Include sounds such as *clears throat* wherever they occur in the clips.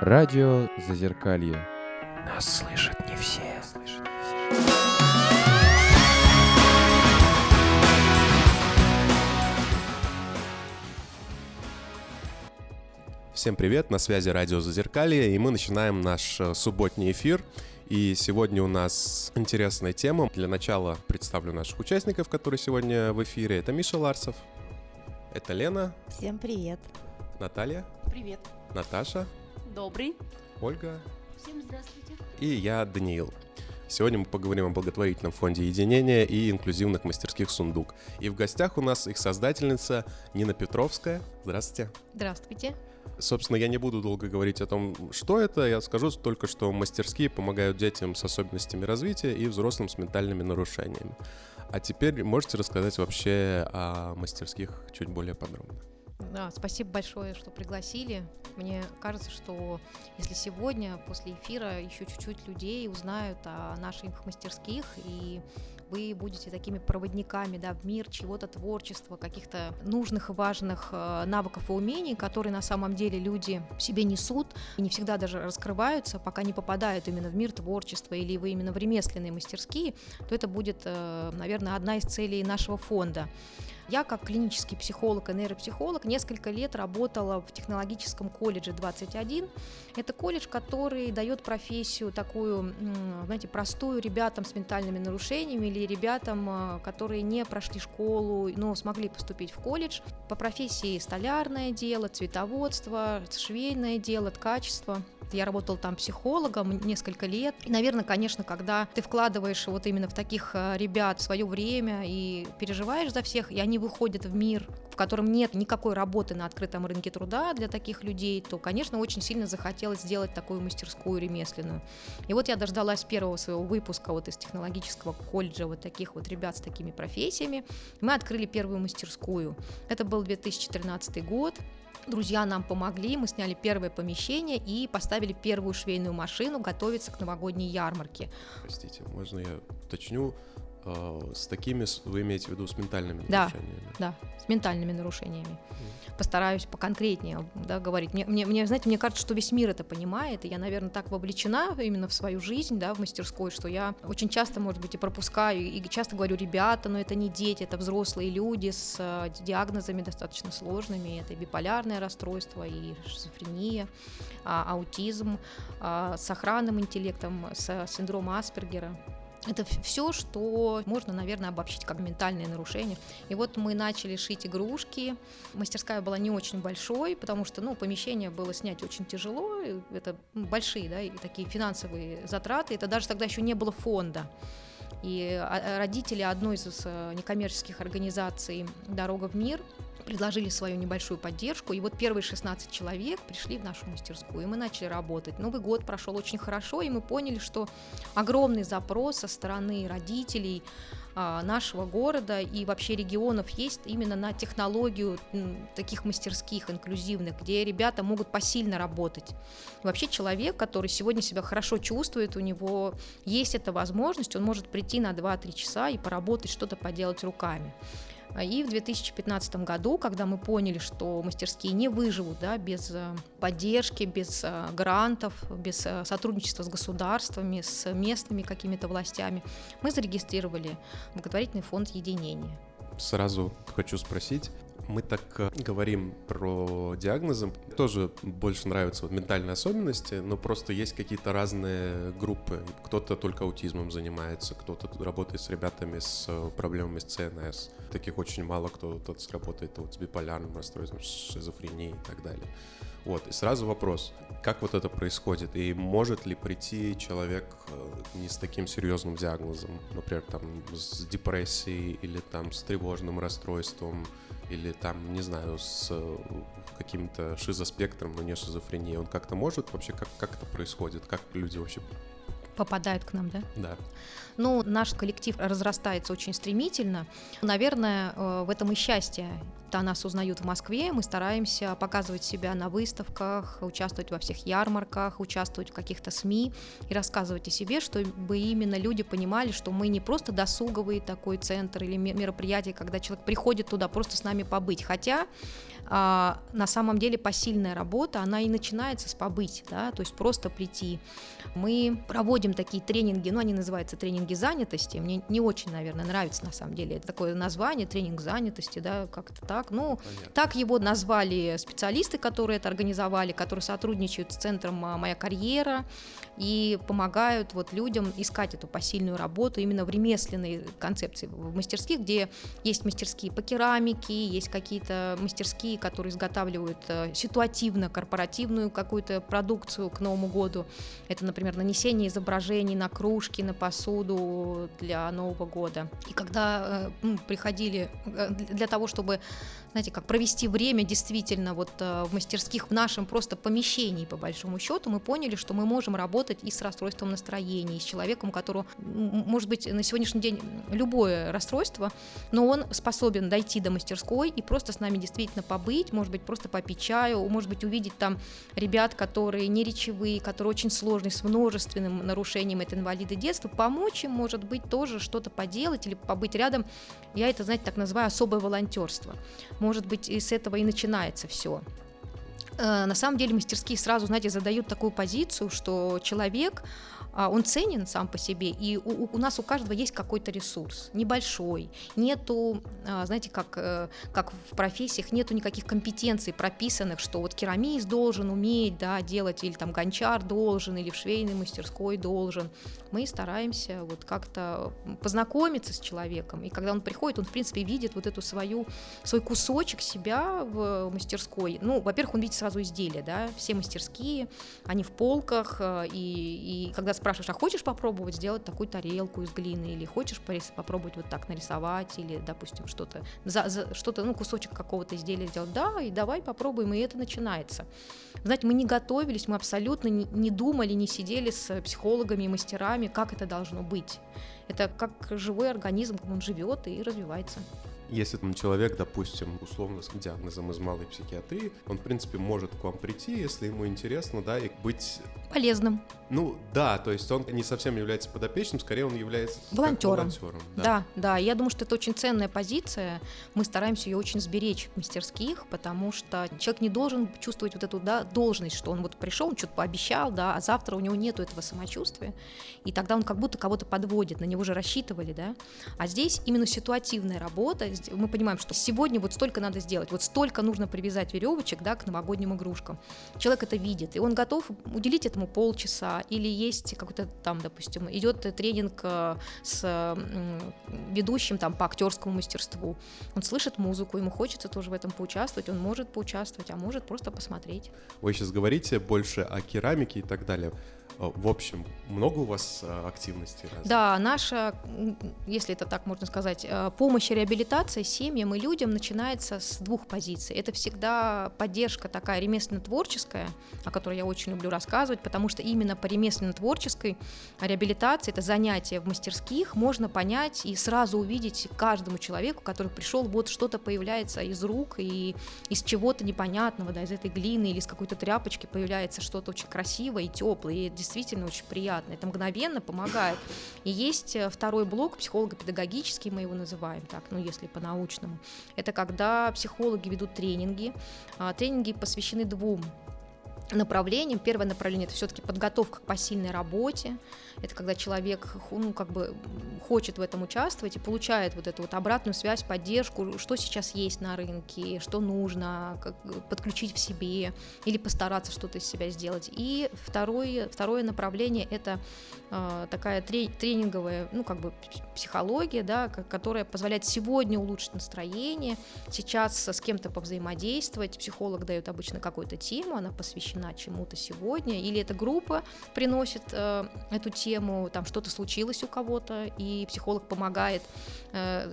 Радио Зазеркалье. Нас слышат не все. Всем привет, на связи радио Зазеркалье, и мы начинаем наш э, субботний эфир. И сегодня у нас интересная тема. Для начала представлю наших участников, которые сегодня в эфире. Это Миша Ларсов, это Лена, Всем привет. Наталья, Привет. Наташа, Добрый. Ольга Всем здравствуйте. и я, Даниил. Сегодня мы поговорим о благотворительном фонде единения и инклюзивных мастерских «Сундук». И в гостях у нас их создательница Нина Петровская. Здравствуйте. Здравствуйте. Собственно, я не буду долго говорить о том, что это. Я скажу только, что мастерские помогают детям с особенностями развития и взрослым с ментальными нарушениями. А теперь можете рассказать вообще о мастерских чуть более подробно? Да, спасибо большое, что пригласили. Мне кажется, что если сегодня после эфира еще чуть-чуть людей узнают о наших мастерских и вы будете такими проводниками да, в мир чего-то творчества, каких-то нужных и важных э, навыков и умений, которые на самом деле люди в себе несут и не всегда даже раскрываются, пока не попадают именно в мир творчества или вы именно в ремесленные мастерские, то это будет, э, наверное, одна из целей нашего фонда. Я как клинический психолог и нейропсихолог несколько лет работала в технологическом колледже 21. Это колледж, который дает профессию такую, знаете, простую ребятам с ментальными нарушениями или ребятам, а, которые не прошли школу, но смогли поступить в колледж. По профессии столярное дело, цветоводство, швейное дело, ткачество. Я работала там психологом несколько лет. И, наверное, конечно, когда ты вкладываешь вот именно в таких э, ребят свое время и переживаешь за всех, и они выходят в мир, в котором нет никакой работы на открытом рынке труда для таких людей, то, конечно, очень сильно захотелось сделать такую мастерскую ремесленную. И вот я дождалась первого своего выпуска вот из технологического колледжа вот таких вот ребят с такими профессиями. Мы открыли первую мастерскую. Это был 2013 год. Друзья нам помогли, мы сняли первое помещение и поставили первую швейную машину готовиться к новогодней ярмарке. Простите, можно я уточню? Э, С такими вы имеете в виду с ментальными Да. нарушениями? Да, с ментальными нарушениями. Постараюсь поконкретнее да, говорить. Мне, мне, мне, знаете, мне кажется, что весь мир это понимает, и я, наверное, так вовлечена именно в свою жизнь, да, в мастерской, что я очень часто, может быть, и пропускаю, и часто говорю, ребята, но это не дети, это взрослые люди с э, диагнозами достаточно сложными, это и биполярное расстройство, и шизофрения, а, аутизм, а, с охранным интеллектом, с синдромом Аспергера. Это все, что можно, наверное, обобщить как ментальные нарушения. И вот мы начали шить игрушки. Мастерская была не очень большой, потому что, ну, помещение было снять очень тяжело. Это большие, да, и такие финансовые затраты. Это даже тогда еще не было фонда. И а, родители одной из э, некоммерческих организаций «Дорога в мир» предложили свою небольшую поддержку, и вот первые 16 человек пришли в нашу мастерскую, и мы начали работать. Новый год прошел очень хорошо, и мы поняли, что огромный запрос со стороны родителей а, нашего города и вообще регионов есть именно на технологию таких мастерских инклюзивных, где ребята могут посильно работать. Вообще человек, который сегодня себя хорошо чувствует, у него есть эта возможность, он может прийти на 2-3 часа и поработать, что-то поделать руками. А И в 2015 году, когда мы поняли, что мастерские не выживут да, без э, поддержки, без э, грантов, без э, сотрудничества с государствами, с местными какими-то властями, мы зарегистрировали благотворительный фонд единения. Сразу хочу спросить. Мы так э, говорим про диагнозы. Тоже больше нравятся вот ментальные особенности, но просто есть какие-то разные группы. Кто-то только аутизмом занимается, кто-то работает с ребятами с э, проблемами с ЦНС. Таких очень мало кто тут работает вот с биполярным расстройством, с шизофренией и так далее. Вот, и сразу вопрос, как вот это происходит, и может ли прийти человек э, не с таким серьезным диагнозом, например, там с депрессией или там с тревожным расстройством, или там, не знаю, с э, каким-то шизоспектром, но не шизофренией, он как-то может вообще, как, как это происходит, как люди вообще, Попадают к нам, да? да, Ну, наш коллектив разрастается очень стремительно. Наверное, э, в этом и счастье Да, нас узнают в Москве, мы стараемся показывать себя на выставках, участвовать во всех ярмарках, участвовать в каких-то СМИ и рассказывать о себе, чтобы именно люди понимали, что мы не просто досуговый такой центр или мероприятие, когда человек приходит туда просто с нами побыть. Хотя а, на самом деле посильная работа, она и начинается с побыть, да, то есть просто прийти. Мы проводим такие тренинги, ну, они называются тренинги занятости, мне не очень, наверное, нравится на самом деле это такое название, тренинг занятости, да, как-то так, ну, Понятно. так его назвали специалисты, которые это организовали, которые сотрудничают с центром а, «Моя карьера», и помогают вот людям искать эту посильную работу именно в ремесленной концепции, в мастерских, где есть мастерские по керамике, есть какие-то мастерские, которые изготавливают э, ситуативно корпоративную какую-то продукцию к Новому году. Это, например, нанесение изображений на кружки, на посуду для Нового года. И когда э, приходили э, для того, чтобы знаете, как провести время действительно вот э, в мастерских в нашем просто помещении, по большому счету, мы поняли, что мы можем работать и с расстройством настроения, и с человеком, у которого, может быть, на сегодняшний день любое расстройство, но он способен дойти до мастерской и просто с нами действительно побыть, может быть, просто попить чаю, может быть, увидеть там ребят, которые не речевые, которые очень сложные, с множественным нарушением, это инвалиды детства, помочь им, может быть, тоже что-то поделать или побыть рядом. Я это, знаете, так называю особое волонтерство может быть, и с этого и начинается все. Э, на самом деле мастерские сразу, знаете, задают такую позицию, что человек а, он ценен сам по себе, и у, у нас у каждого есть какой-то ресурс, небольшой, нету, а, знаете, как, э, как в профессиях, нету никаких компетенций прописанных, что вот керамист должен уметь, да, делать, или там гончар должен, или в швейной мастерской должен. Мы стараемся вот как-то познакомиться с человеком, и когда он приходит, он, в принципе, видит вот эту свою, свой кусочек себя в мастерской. Ну, во-первых, он видит сразу изделия, да, все мастерские, они в полках, э, и, и когда спрашиваешь, а хочешь попробовать сделать такую тарелку из глины, или хочешь попробовать вот так нарисовать, или, допустим, что-то, за, за, что-то, ну, кусочек какого-то изделия сделать, да, и давай попробуем, и это начинается. Знаете, мы не готовились, мы абсолютно не, не думали, не сидели с психологами и мастерами, как это должно быть. Это как живой организм, он живет и развивается. Если там человек, допустим, условно с диагнозом из малой психиатрии, он, в принципе, может к вам прийти, если ему интересно, да, и быть полезным. Ну да, то есть он не совсем является подопечным, скорее он является волонтером. волонтером да. да, да. Я думаю, что это очень ценная позиция. Мы стараемся ее очень сберечь в мастерских, потому что человек не должен чувствовать вот эту да, должность, что он вот пришел, он что-то пообещал, да, а завтра у него нету этого самочувствия, и тогда он как будто кого-то подводит, на него же рассчитывали, да. А здесь именно ситуативная работа. Мы понимаем, что сегодня вот столько надо сделать, вот столько нужно привязать веревочек, да, к новогодним игрушкам. Человек это видит, и он готов уделить этому полчаса, или есть какой-то там, допустим, идет тренинг э, с ведущим там по актерскому мастерству. Он слышит музыку, ему хочется тоже в этом поучаствовать, он может поучаствовать, а может просто посмотреть. Вы сейчас говорите больше о керамике и так далее. Э, в общем, много у вас э, активностей? Разных? Да, наша, если это так можно сказать, э, помощь и реабилитация семьям и людям начинается с двух позиций. Это всегда поддержка такая ремесленно-творческая, о которой я очень люблю рассказывать, потому что именно по ремесленно-творческой реабилитации, это занятие в мастерских, можно понять и сразу увидеть каждому человеку, который пришел, вот что-то появляется из рук и из чего-то непонятного, да, из этой глины или из какой-то тряпочки появляется что-то очень красивое и теплое, и действительно очень приятно. Это мгновенно помогает. И есть э, второй блок, психолого-педагогический, мы его называем так, ну если по-научному. Это когда психологи ведут тренинги. А, тренинги посвящены двум направлениям. Первое направление это все-таки подготовка к посильной работе. Это когда человек ну, как бы хочет в этом участвовать и получает вот эту вот обратную связь, поддержку, что сейчас есть на рынке, что нужно как, подключить в себе или постараться что-то из себя сделать. И второе, второе направление это э, такая тренинговая, ну как бы психология, да, которая позволяет сегодня улучшить настроение, сейчас с кем-то повзаимодействовать. Психолог дает обычно какую-то тему, она посвящена чему-то сегодня, или эта группа приносит э, эту тему тему, там что-то случилось у кого-то, и психолог помогает э,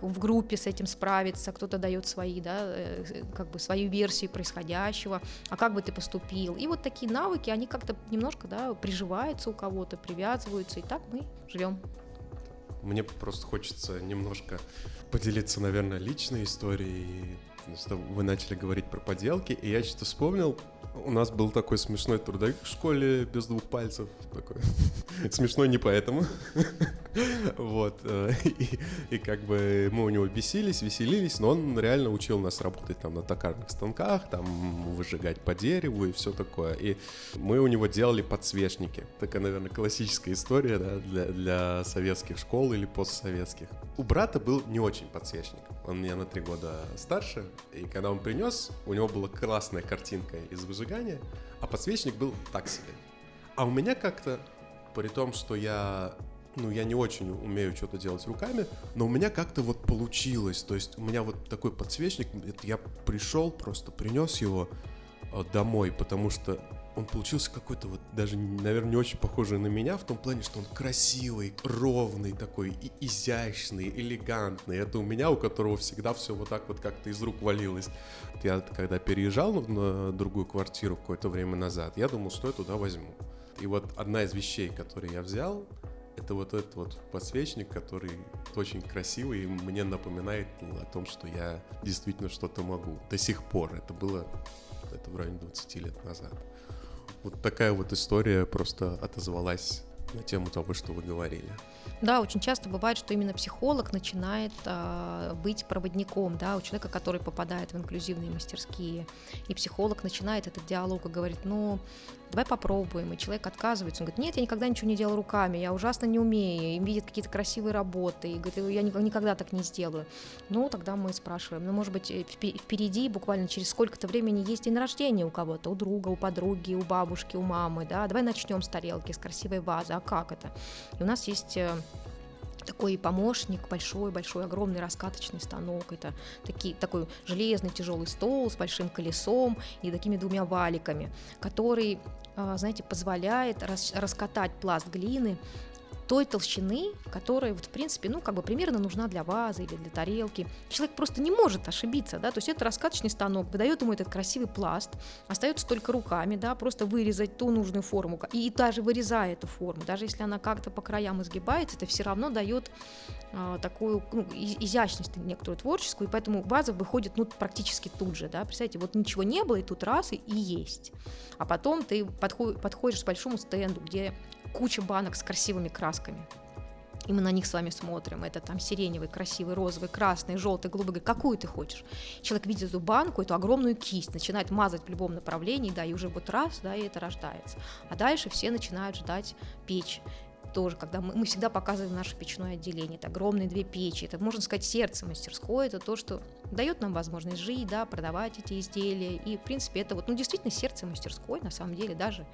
в группе с этим справиться, кто-то дает свои, да, э, как бы свою версию происходящего, а как бы ты поступил. И вот такие навыки, они как-то немножко, да, приживаются у кого-то, привязываются, и так мы живем. Мне просто хочется немножко поделиться, наверное, личной историей вы начали говорить про поделки, и я что-то вспомнил, у нас был такой смешной трудовик в школе без двух пальцев. Такой. *laughs* Смешной не поэтому. *laughs* Вот. *laughs* И, и как бы мы у него бесились, веселились, но он реально учил нас работать там на токарных станках, там выжигать по дереву и все такое. И мы у него делали подсвечники. Такая, наверное, классическая история да, для, для советских школ или постсоветских. У брата был не очень подсвечник. Он меня на три года старше, и когда он принес, у него была классная картинка из выжигания, а подсвечник был так себе. А у меня как-то, при том, что я, ну, я не очень умею что-то делать руками, но у меня как-то вот получилось. То есть у меня вот такой подсвечник, я пришел, просто принес его э, домой, потому что он получился какой-то вот даже, наверное, не очень похожий на меня в том плане, что он красивый, ровный такой, и изящный, элегантный. Это у меня, у которого всегда все вот так вот как-то из рук валилось. Я когда переезжал на другую квартиру какое-то время назад, я думал, что я туда возьму. И вот одна из вещей, которые я взял, это вот этот вот подсвечник, который очень красивый и мне напоминает о том, что я действительно что-то могу. До сих пор. Это было это в районе 20 лет назад. Вот такая вот история просто отозвалась на тему того, что вы говорили. Да, очень часто бывает, что именно психолог начинает а, быть проводником, да, у человека, который попадает в инклюзивные мастерские, и психолог начинает этот диалог и говорит, ну, давай попробуем, и человек отказывается, он говорит, нет, я никогда ничего не делал руками, я ужасно не умею, и видит какие-то красивые работы, и говорит, я ни- никогда так не сделаю. Ну, тогда мы спрашиваем, ну, может быть, э, впе- впереди буквально через сколько-то времени есть день рождения у кого-то, у друга, у подруги, у бабушки, у мамы, да, давай начнем с тарелки, с красивой вазы, а как это? И у нас есть э, такой помощник, большой-большой, огромный раскаточный станок. Это такие, такой железный тяжелый стол с большим колесом и такими двумя валиками, который, а, знаете, позволяет рас- раскатать пласт глины той толщины, которая, вот, в принципе, ну, как бы примерно нужна для вазы или для тарелки. Человек просто не может ошибиться, да, то есть это раскаточный станок, выдает ему этот красивый пласт, остается только руками, да, просто вырезать ту нужную форму, и даже вырезая эту форму, даже если она как-то по краям изгибается, это все равно дает а, такую ну, изящность некоторую творческую, и поэтому ваза выходит ну, практически тут же, да, представьте, вот ничего не было, и тут раз, и, и есть. А потом ты подход- подходишь к большому стенду, где куча банок с красивыми красками, и мы на них с вами смотрим. Это там сиреневый, красивый, розовый, красный, желтый, голубой. Говорит, какую ты хочешь? Человек видит эту банку, эту огромную кисть, начинает мазать в любом направлении, да, и уже вот раз, да, и это рождается. А дальше все начинают ждать печь тоже, когда мы, мы всегда показываем наше печное отделение, это огромные две печи, это, можно сказать, сердце мастерской, это то, что дает нам возможность жить, да, продавать эти изделия, и, в принципе, это вот, ну, действительно, сердце мастерской, на самом деле, даже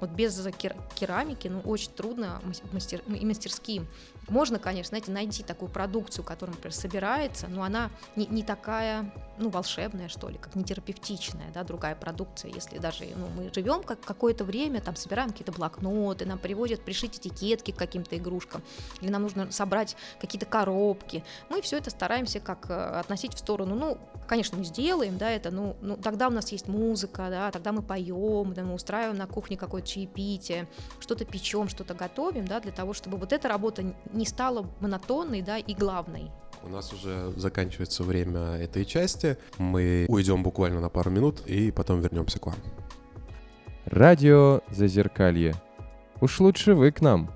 вот без кер- керамики, ну, очень трудно мас- мастер, и мастерским. Можно, конечно, знаете, найти такую продукцию, которая, например, собирается, но она не, не такая, ну, волшебная, что ли, как не терапевтичная, да, другая продукция, если даже, ну, мы живем как какое-то время, там, собираем какие-то блокноты, нам приводят пришить этикетки к каким-то игрушкам, или нам нужно собрать какие-то коробки, мы все это стараемся как э, относить в сторону, ну, конечно, мы сделаем, да, это, ну, ну, тогда у нас есть музыка, да, тогда мы поем, да, мы устраиваем на кухне какое-то чаепитие, что-то печем, что-то готовим, да, для того, чтобы вот эта работа не стала монотонной, да, и главной. У нас уже заканчивается время этой части. Мы уйдем буквально на пару минут и потом вернемся к вам. Радио Зазеркалье. Уж лучше вы к нам.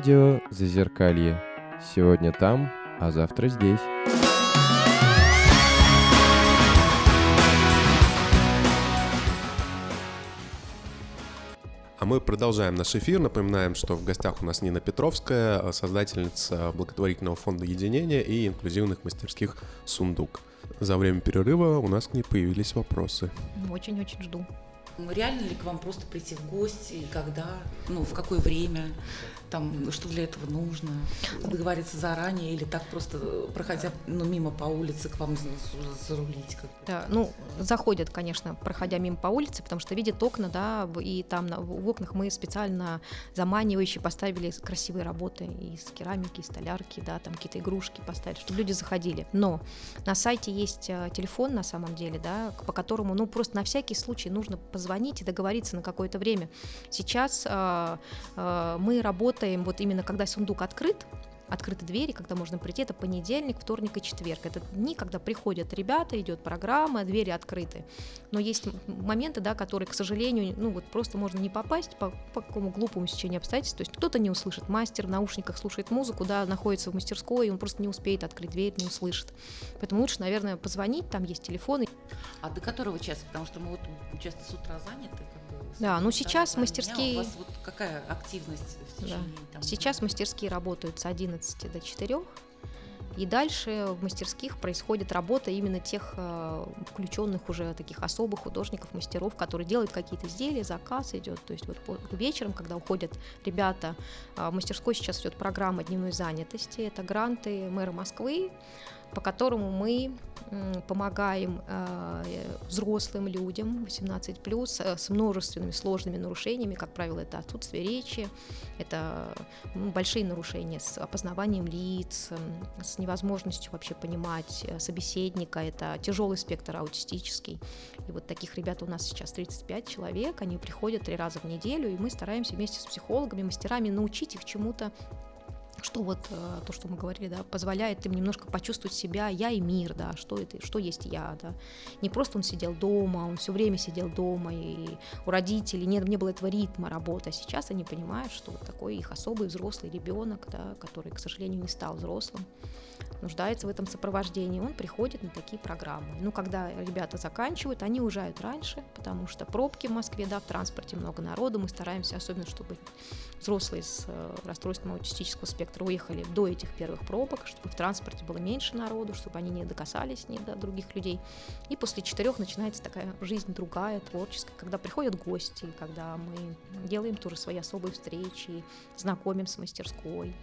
Радио Зазеркалье. Сегодня там, а завтра здесь. А мы продолжаем наш эфир. Напоминаем, что в гостях у нас Нина Петровская, создательница благотворительного фонда единения и инклюзивных мастерских «Сундук». За время перерыва у нас к ней появились вопросы. Очень-очень жду. Реально ли к вам просто прийти в гости, когда, ну, в какое время, там, что для этого нужно, договориться заранее или так просто, проходя ну, мимо по улице, к вам зарулить? Как да, ну, заходят, конечно, проходя мимо по улице, потому что видят окна, да, и там на, в окнах мы специально заманивающие поставили красивые работы из керамики, из столярки, да, там какие-то игрушки поставили, чтобы люди заходили. Но на сайте есть э, телефон на самом деле, да, по которому, ну, просто на всякий случай нужно позвонить и договориться на какое-то время. Сейчас э, э, мы работаем вот именно когда сундук открыт, открыты двери, когда можно прийти, это понедельник, вторник и четверг. Это дни, когда приходят ребята, идет программа, двери открыты. Но есть моменты, да, которые, к сожалению, ну вот просто можно не попасть по, по какому глупому сечению обстоятельств. То есть кто-то не услышит, мастер в наушниках слушает музыку, да, находится в мастерской, и он просто не успеет открыть дверь, не услышит. Поэтому лучше, наверное, позвонить, там есть телефоны. А до которого часа? Потому что мы вот часто с утра заняты. Да, ну сейчас мастерские... У вас вот какая активность в течение? Да. Там, сейчас мастерские работают с 11 до 4, и дальше в мастерских происходит работа именно тех э, включенных уже таких особых художников, мастеров, которые делают какие-то изделия, заказ идет. То есть вот вечером, когда уходят ребята, э, в мастерской сейчас идет программа дневной занятости. Это гранты мэра Москвы, по которому мы помогаем э, взрослым людям 18 плюс э, с множественными сложными нарушениями, как правило, это отсутствие речи, это большие нарушения с опознаванием лиц, с невозможностью вообще понимать э, собеседника, это тяжелый спектр аутистический. И вот таких ребят у нас сейчас 35 человек, они приходят три раза в неделю, и мы стараемся вместе с психологами, мастерами научить их чему-то что вот э, то, что мы говорили, да, позволяет им немножко почувствовать себя, я и мир, да, что это, что есть я, да. Не просто он сидел дома, он все время сидел дома, и у родителей нет, не было этого ритма работы, а сейчас они понимают, что вот такой их особый взрослый ребенок, да, который, к сожалению, не стал взрослым, нуждается в этом сопровождении, он приходит на такие программы. Ну, когда ребята заканчивают, они уезжают раньше, потому что пробки в Москве, да, в транспорте много народу, мы стараемся, особенно чтобы взрослые с э, расстройством аутистического спектра уехали до этих первых пробок, чтобы в транспорте было меньше народу, чтобы они не докасались ни до других людей. И после четырех начинается такая жизнь другая, творческая, когда приходят гости, когда мы делаем тоже свои особые встречи, знакомим с мастерской,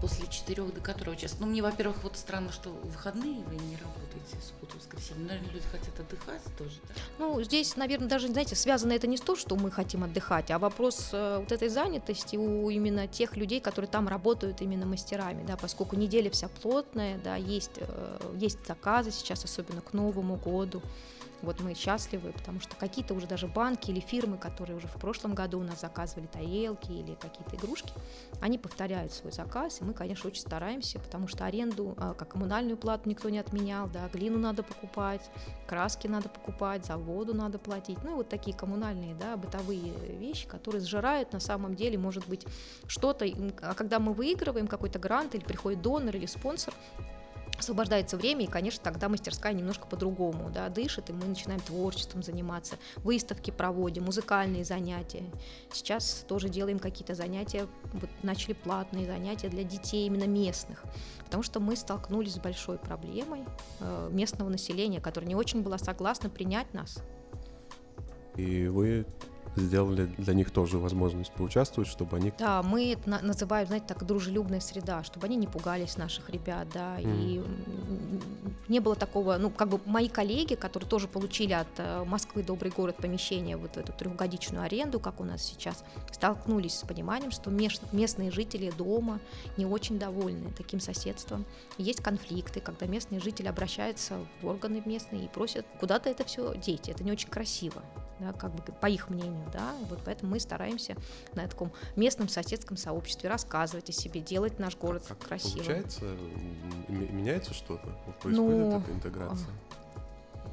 после четырех до которого часа? Ну, мне, во-первых, вот странно, что в выходные вы не работаете, субботу, воскресенье. Наверное, люди хотят отдыхать тоже, да? Ну, здесь, наверное, даже, знаете, связано это не с то, что мы хотим отдыхать, а вопрос э, вот этой занятости у именно тех людей, которые там работают именно мастерами, да, поскольку неделя вся плотная, да, есть, э, есть заказы сейчас, особенно к Новому году, вот мы счастливы, потому что какие-то уже даже банки или фирмы, которые уже в прошлом году у нас заказывали тарелки или какие-то игрушки, они повторяют свой заказ, и мы, конечно, очень стараемся, потому что аренду, а, как коммунальную плату никто не отменял, да, глину надо покупать, краски надо покупать, за воду надо платить, ну и вот такие коммунальные, да, бытовые вещи, которые сжирают на самом деле, может быть, что-то, а когда мы выигрываем какой-то грант или приходит донор или спонсор, освобождается время, и, конечно, тогда мастерская немножко по-другому да, дышит, и мы начинаем творчеством заниматься, выставки проводим, музыкальные занятия. Сейчас тоже делаем какие-то занятия, вот начали платные занятия для детей именно местных, потому что мы столкнулись с большой проблемой э, местного населения, которое не очень было согласно принять нас. И вы сделали для них тоже возможность поучаствовать, чтобы они... Да, мы это называем, знаете, так, дружелюбная среда, чтобы они не пугались наших ребят, да, mm. и не было такого, ну, как бы мои коллеги, которые тоже получили от э, Москвы «Добрый город» помещение вот эту трехгодичную аренду, как у нас сейчас, столкнулись с пониманием, что местные жители дома не очень довольны таким соседством. Есть конфликты, когда местные жители обращаются в органы местные и просят куда-то это все деть, это не очень красиво да, как бы по их мнению, да, вот поэтому мы стараемся на таком местном соседском сообществе рассказывать о себе, делать наш город как красивым. Получается, меняется что-то? Происходит ну, эта интеграция?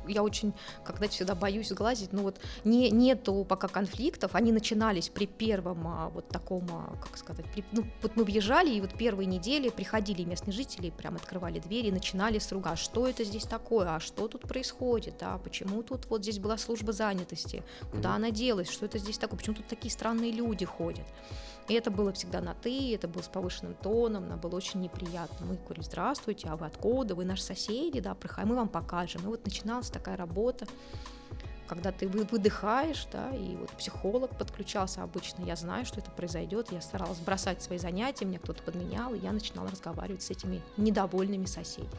Я очень, когда всегда боюсь сглазить, ну вот не, нету пока конфликтов, они начинались при первом а, вот таком, а, как сказать, при, ну вот мы въезжали, и вот первые недели приходили местные жители, прям открывали двери и начинали с руга, что это здесь такое, а что тут происходит, а почему тут вот здесь была служба занятости, куда mm-hmm. она делась, что это здесь такое, почему тут такие странные люди ходят. И это было всегда на «ты», это было с повышенным тоном, нам было очень неприятно. Мы говорили, здравствуйте, а вы откуда? Вы наши соседи, да, мы вам покажем. И вот начиналась такая работа, когда ты выдыхаешь, да, и вот психолог подключался обычно, я знаю, что это произойдет, я старалась бросать свои занятия, меня кто-то подменял, и я начинала разговаривать с этими недовольными соседями.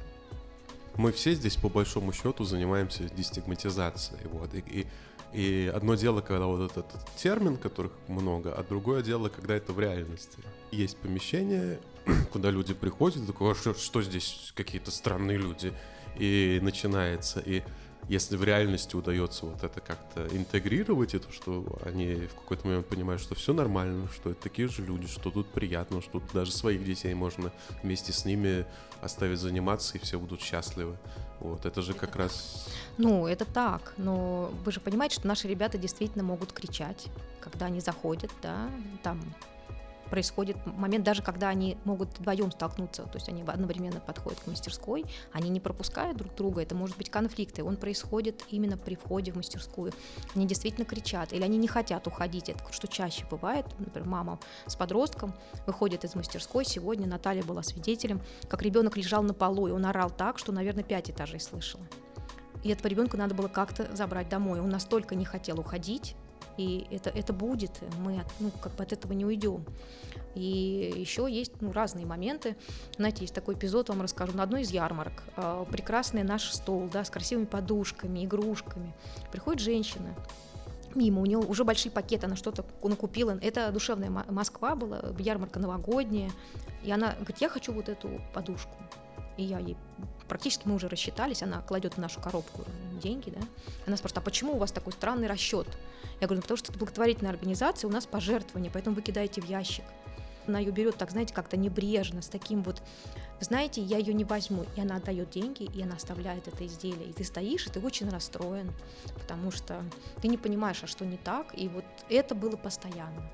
Мы все здесь по большому счету занимаемся дестигматизацией, вот, и, и и одно дело, когда вот этот термин, которых много, а другое дело, когда это в реальности. Есть помещение, *clears throat* куда люди приходят, такое, «А что, что здесь какие-то странные люди, и начинается, и если в реальности удается вот это как-то интегрировать, это что они в какой-то момент понимают, что все нормально, что это такие же люди, что тут приятно, что тут даже своих детей можно вместе с ними оставить заниматься, и все будут счастливы. Вот, это же как раз... Ну, это так, но вы же понимаете, что наши ребята действительно могут кричать, когда они заходят, да, там происходит момент, даже когда они могут вдвоем столкнуться, то есть они одновременно подходят к мастерской, они не пропускают друг друга, это может быть конфликт, и он происходит именно при входе в мастерскую. Они действительно кричат, или они не хотят уходить, это что чаще бывает, например, мама с подростком выходит из мастерской, сегодня Наталья была свидетелем, как ребенок лежал на полу, и он орал так, что, наверное, пять этажей слышала. И этого ребенка надо было как-то забрать домой. Он настолько не хотел уходить, и это, это будет, мы ну, как бы от этого не уйдем. И еще есть ну, разные моменты. Знаете, есть такой эпизод, вам расскажу. На одной из ярмарок э, прекрасный наш стол, да, с красивыми подушками, игрушками. Приходит женщина, мимо, у нее уже большие пакеты, она что-то накупила. Это душевная Москва была, ярмарка новогодняя. И она говорит, я хочу вот эту подушку. И я ей практически мы уже рассчитались, она кладет в нашу коробку деньги, да. Она спрашивает, а почему у вас такой странный расчет? Я говорю, ну потому что это благотворительная организация, у нас пожертвования, поэтому вы кидаете в ящик. Она ее берет так, знаете, как-то небрежно, с таким вот, знаете, я ее не возьму. И она отдает деньги, и она оставляет это изделие. И ты стоишь, и ты очень расстроен, потому что ты не понимаешь, а что не так. И вот это было постоянно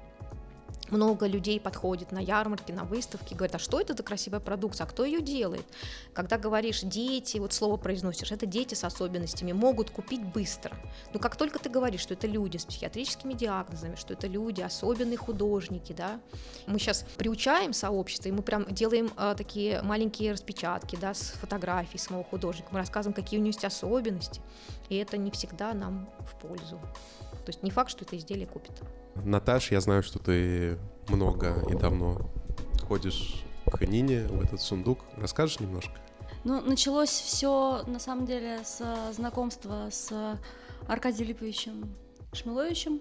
много людей подходит на ярмарки, на выставки, говорят, а что это за красивая продукция, а кто ее делает? Когда говоришь дети, вот слово произносишь, это дети с особенностями, могут купить быстро. Но как только ты говоришь, что это люди с психиатрическими диагнозами, что это люди, особенные художники, да, мы сейчас приучаем сообщество, и мы прям делаем э, такие маленькие распечатки, да, с фотографий самого художника, мы рассказываем, какие у него есть особенности, и это не всегда нам в пользу. То есть не факт, что это изделие купит. Наташ, я знаю, что ты много и давно ходишь к Нине в этот сундук. Расскажешь немножко? Ну, началось все на самом деле с знакомства с Аркадием Липовичем Шмиловичем,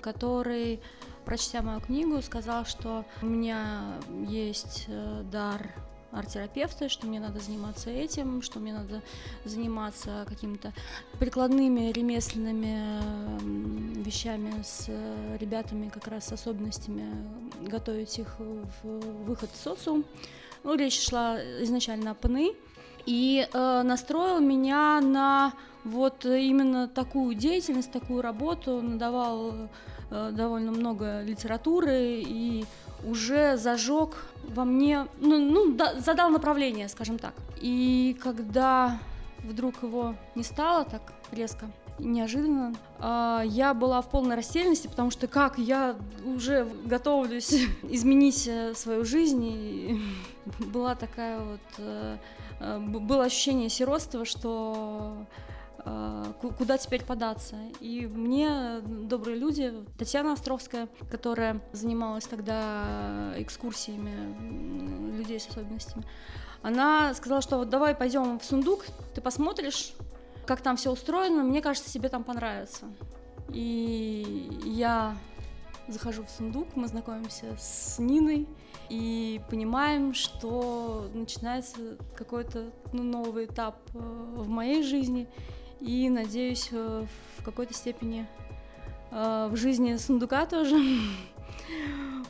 который, прочтя мою книгу, сказал, что у меня есть э, дар арт-терапевта, что мне надо заниматься этим, что мне надо заниматься какими-то прикладными ремесленными вещами с ребятами как раз с особенностями, готовить их в выход в социум. Ну, речь шла изначально о ПНИ, и э, настроил меня на вот именно такую деятельность, такую работу, надавал э, довольно много литературы и уже зажег во мне, ну, ну да, задал направление, скажем так. И когда вдруг его не стало так резко, неожиданно. А, я была в полной растерянности, потому что как я уже готовлюсь *laughs* изменить э, свою жизнь, и *laughs* была такая вот... Э, э, было ощущение сиротства, что куда теперь податься. И мне добрые люди, Татьяна Островская, которая занималась тогда экскурсиями людей с особенностями, она сказала, что вот давай пойдем в сундук, ты посмотришь, как там все устроено, мне кажется, тебе там понравится. И я захожу в сундук, мы знакомимся с Ниной и понимаем, что начинается какой-то ну, новый этап э, в моей жизни и, надеюсь, э, в какой-то степени э, в жизни сундука тоже. *laughs*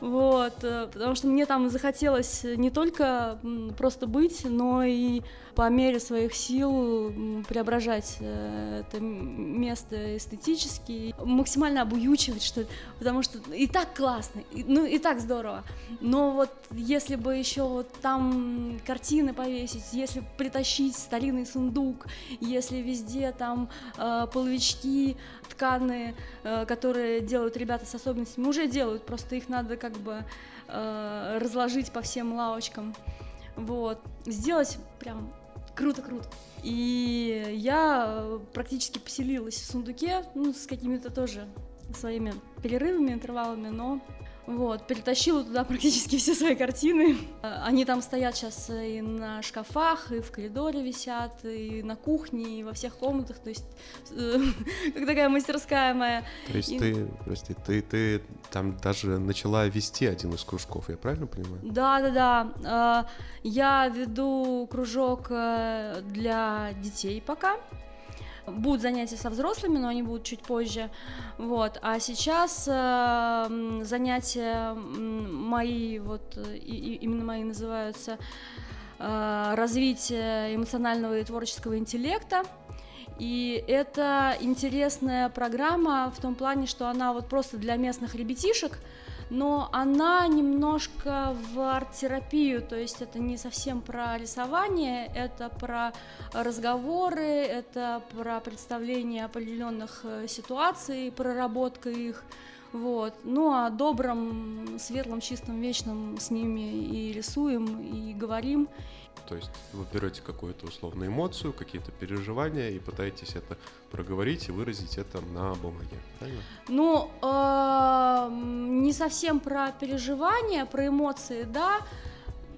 Вот, э, потому что мне там захотелось не только просто быть, но и по мере своих сил преображать э, это место эстетически, максимально обуючивать, что потому что и так классно, и, ну и так здорово. Но вот если бы еще вот там картины повесить, если притащить старинный сундук, если везде там э, половички тканые, э, которые делают ребята с особенностями, уже делают, просто их надо как бы э, разложить по всем лавочкам. Вот. Сделать прям круто-круто. И я практически поселилась в сундуке, ну, с какими-то тоже своими перерывами, интервалами, но вот, перетащила туда практически *laughs* все свои картины. Они там стоят сейчас и на шкафах, и в коридоре висят, и на кухне, и во всех комнатах. То есть, э, *laughs* как такая мастерская моя. То есть и... ты, прости, ты, ты там даже начала вести один из кружков, я правильно понимаю? Да, да, да. Я веду кружок э, для детей пока. Будут занятия со взрослыми, но они будут чуть позже. Вот. А сейчас э, занятия мои, вот и, именно мои называются э, развитие эмоционального и творческого интеллекта. И это интересная программа в том плане, что она вот просто для местных ребятишек, но она немножко в арт-терапию, то есть это не совсем про рисование, это про разговоры, это про представление определенных э, ситуаций, проработка их. Вот. Ну а добром, светлом, чистом, вечном с ними и рисуем, и говорим, то есть вы берете какую-то условную эмоцию, какие-то переживания и пытаетесь это проговорить и выразить это на бумаге, правильно? Ну, э, не совсем про переживания, про эмоции, да.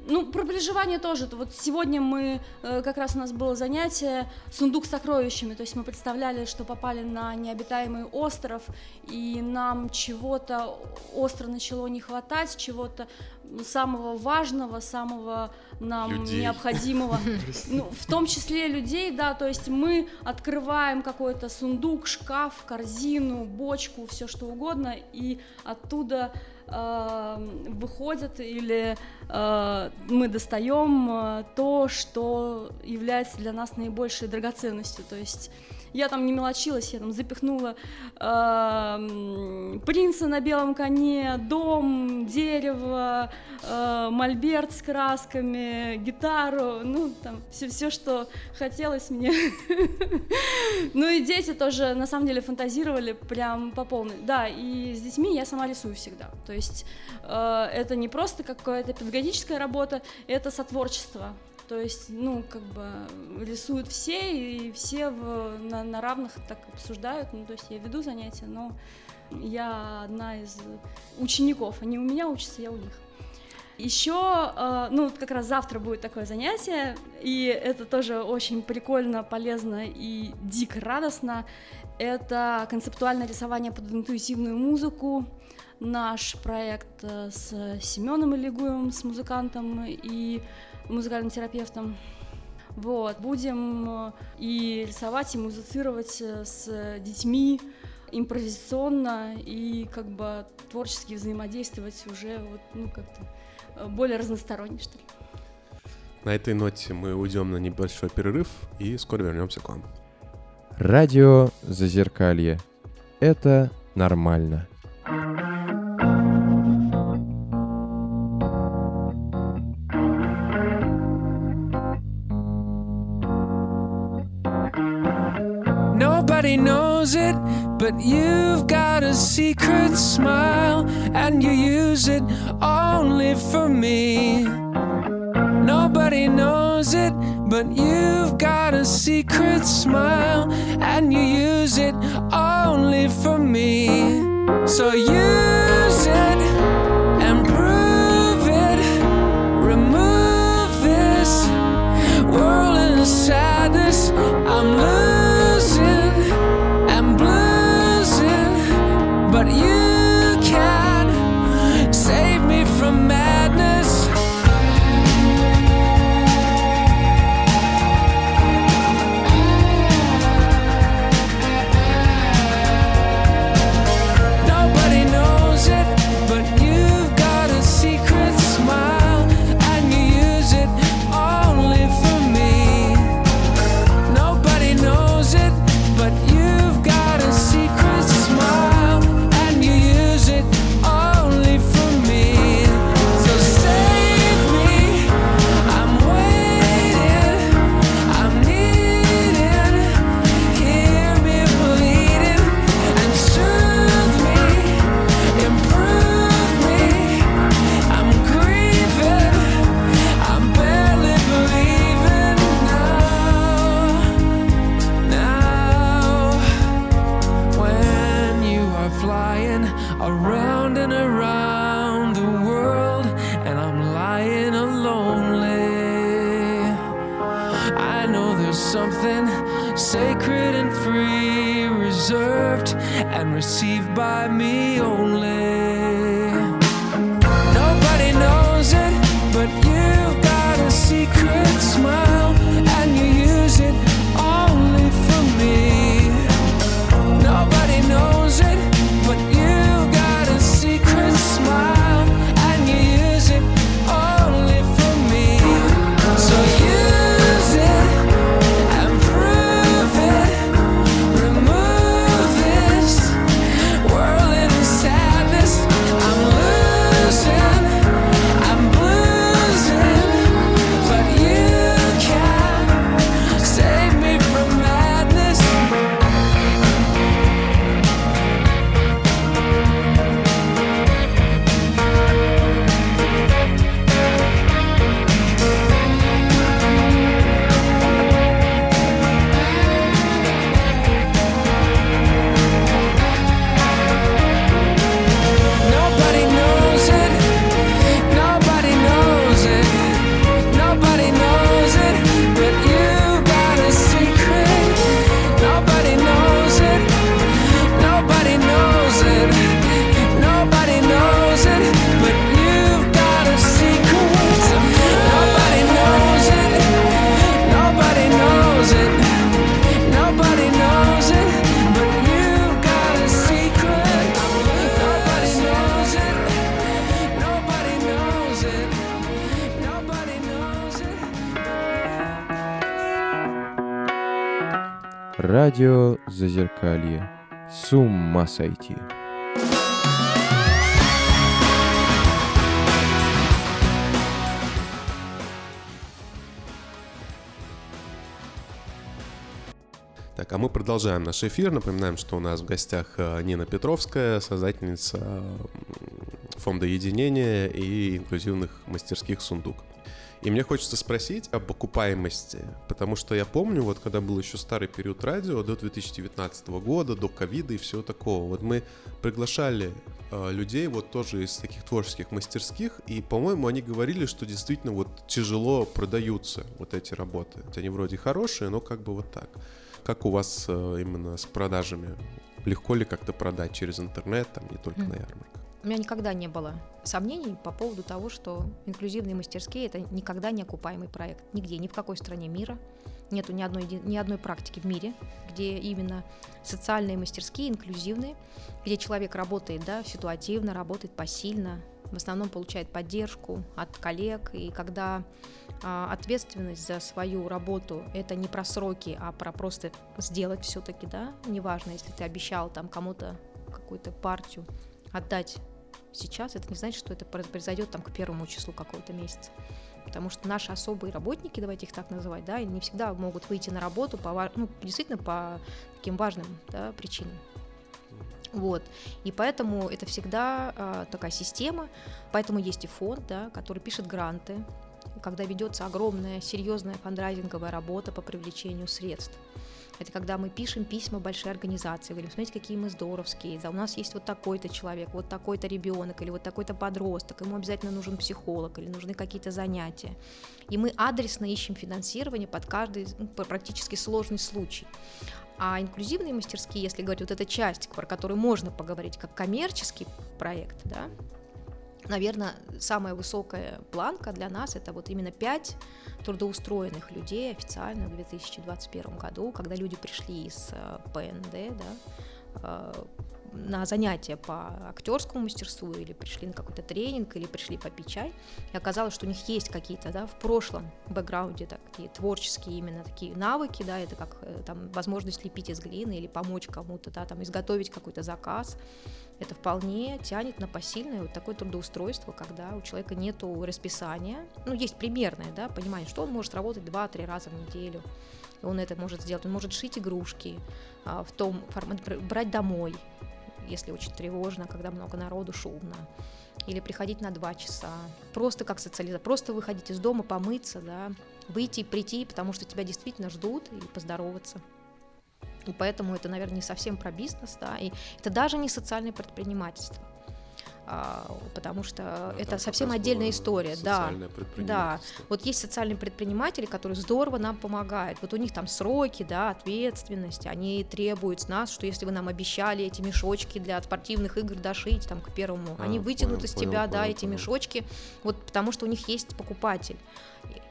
Ну, про переживания тоже. Вот сегодня мы, э, как раз у нас было занятие «Сундук с сокровищами», то есть мы представляли, что попали на необитаемый остров, и нам чего-то остро начало не хватать, чего-то самого важного, самого нам людей. необходимого, *laughs* ну, в том числе людей, да, то есть мы открываем какой-то сундук, шкаф, корзину, бочку, все что угодно, и оттуда выходят или э, мы достаем э, то, что является для нас наибольшей драгоценностью, то есть я там не мелочилась, я там запихнула э, принца на белом коне, дом, дерево, э, мольберт с красками, гитару, ну там все, все что хотелось мне. *laughs* Ну и дети тоже на самом деле фантазировали прям по полной. Да, и с детьми я сама рисую всегда. То есть э, это не просто какая-то педагогическая работа, это сотворчество. То есть, ну, как бы рисуют все, и все в, на, на равных так обсуждают. Ну, то есть я веду занятия, но я одна из учеников. Они у меня учатся, я у них. Еще, э, ну, как раз завтра будет такое занятие, и это тоже очень прикольно, полезно и дико радостно. Это концептуальное рисование под интуитивную музыку. Наш проект э, с Семеном Илигуевым, с музыкантом, и музыкальным терапевтом. Вот, будем э, и рисовать, и музицировать э, с детьми импровизационно и как бы творчески взаимодействовать уже вот, ну, как-то э, более разносторонне, что ли. На этой ноте мы уйдем на небольшой перерыв и скоро вернемся к вам. Радио Зазеркалье. Это нормально. Nobody knows it, but you've got a secret smile, and you use it only for me. Nobody knows it, but you've got a secret smile, and you use it only for me. So use it and prove it. Remove this world sadness. Ума сойти. Так, а мы продолжаем наш эфир. Напоминаем, что у нас в гостях э, Нина Петровская, создательница фонда единения и инклюзивных мастерских «Сундук». И мне хочется спросить об окупаемости, потому что я помню, вот когда был еще старый период радио, до 2019 года, до ковида и всего такого, вот мы приглашали э, людей вот тоже из таких творческих мастерских, и, по-моему, они говорили, что действительно вот тяжело продаются вот эти работы. Они вроде хорошие, но как бы вот так. Как у вас э, именно с продажами? Легко ли как-то продать через интернет, там, не только Мгм. на ярмарках? У меня никогда не было сомнений по поводу того, что инклюзивные мастерские это никогда не окупаемый проект. Нигде, ни в какой стране мира. Нету ни одной, ни одной практики в мире, где именно социальные мастерские, инклюзивные, где человек работает да, ситуативно, работает посильно, в основном получает поддержку от коллег, и когда а, ответственность за свою работу это не про сроки, а про просто сделать все-таки, да, неважно, если ты обещал там кому-то какую-то партию отдать сейчас, это не значит, что это произ- произойдет там к первому числу какого-то месяца. Потому что наши особые работники, давайте их так называть, да, не всегда могут выйти на работу по, ну, действительно по таким важным да, причинам. Вот. И поэтому это всегда а, такая система, поэтому есть и фонд, да, который пишет гранты, когда ведется огромная, серьезная фандрайзинговая работа по привлечению средств. Это когда мы пишем письма большой организации, говорим, смотрите, какие мы здоровские, да, у нас есть вот такой-то человек, вот такой-то ребенок или вот такой-то подросток, ему обязательно нужен психолог или нужны какие-то занятия. И мы адресно ищем финансирование под каждый ну, практически сложный случай. А инклюзивные мастерские, если говорить, вот эта часть, про которую можно поговорить, как коммерческий проект, да, наверное, самая высокая планка для нас это вот именно пять трудоустроенных людей официально в 2021 году, когда люди пришли из э, ПНД, да, э, на занятия по актерскому мастерству или пришли на какой-то тренинг или пришли попить чай, и оказалось, что у них есть какие-то да, в прошлом бэкграунде такие творческие именно такие навыки, да, это как э, там возможность лепить из глины или помочь кому-то, да, там изготовить какой-то заказ, это вполне тянет на посильное вот такое трудоустройство, когда у человека нету расписания, ну, есть примерное, да, понимание, что он может работать 2-3 раза в неделю, он это может сделать, он может шить игрушки а, в том формате, брать домой, если очень тревожно, когда много народу, шумно, или приходить на 2 часа, просто как социализация, просто выходить из дома, помыться, да, выйти и прийти, потому что тебя действительно ждут, и поздороваться. И поэтому это, наверное, не совсем про бизнес, да, и это даже не социальное предпринимательство. А, потому что Да, это совсем отдельная история, да. предпринимательство. Вот есть социальные предприниматели, которые здорово нам помогают. Вот у них там сроки, да, ответственность. Они требуют с нас, что если вы нам обещали эти мешочки для спортивных игр дошить там к первому, А, они вытянут понял, из понял, тебя, да, понял, эти понял. мешочки, вот потому что у них есть покупатель.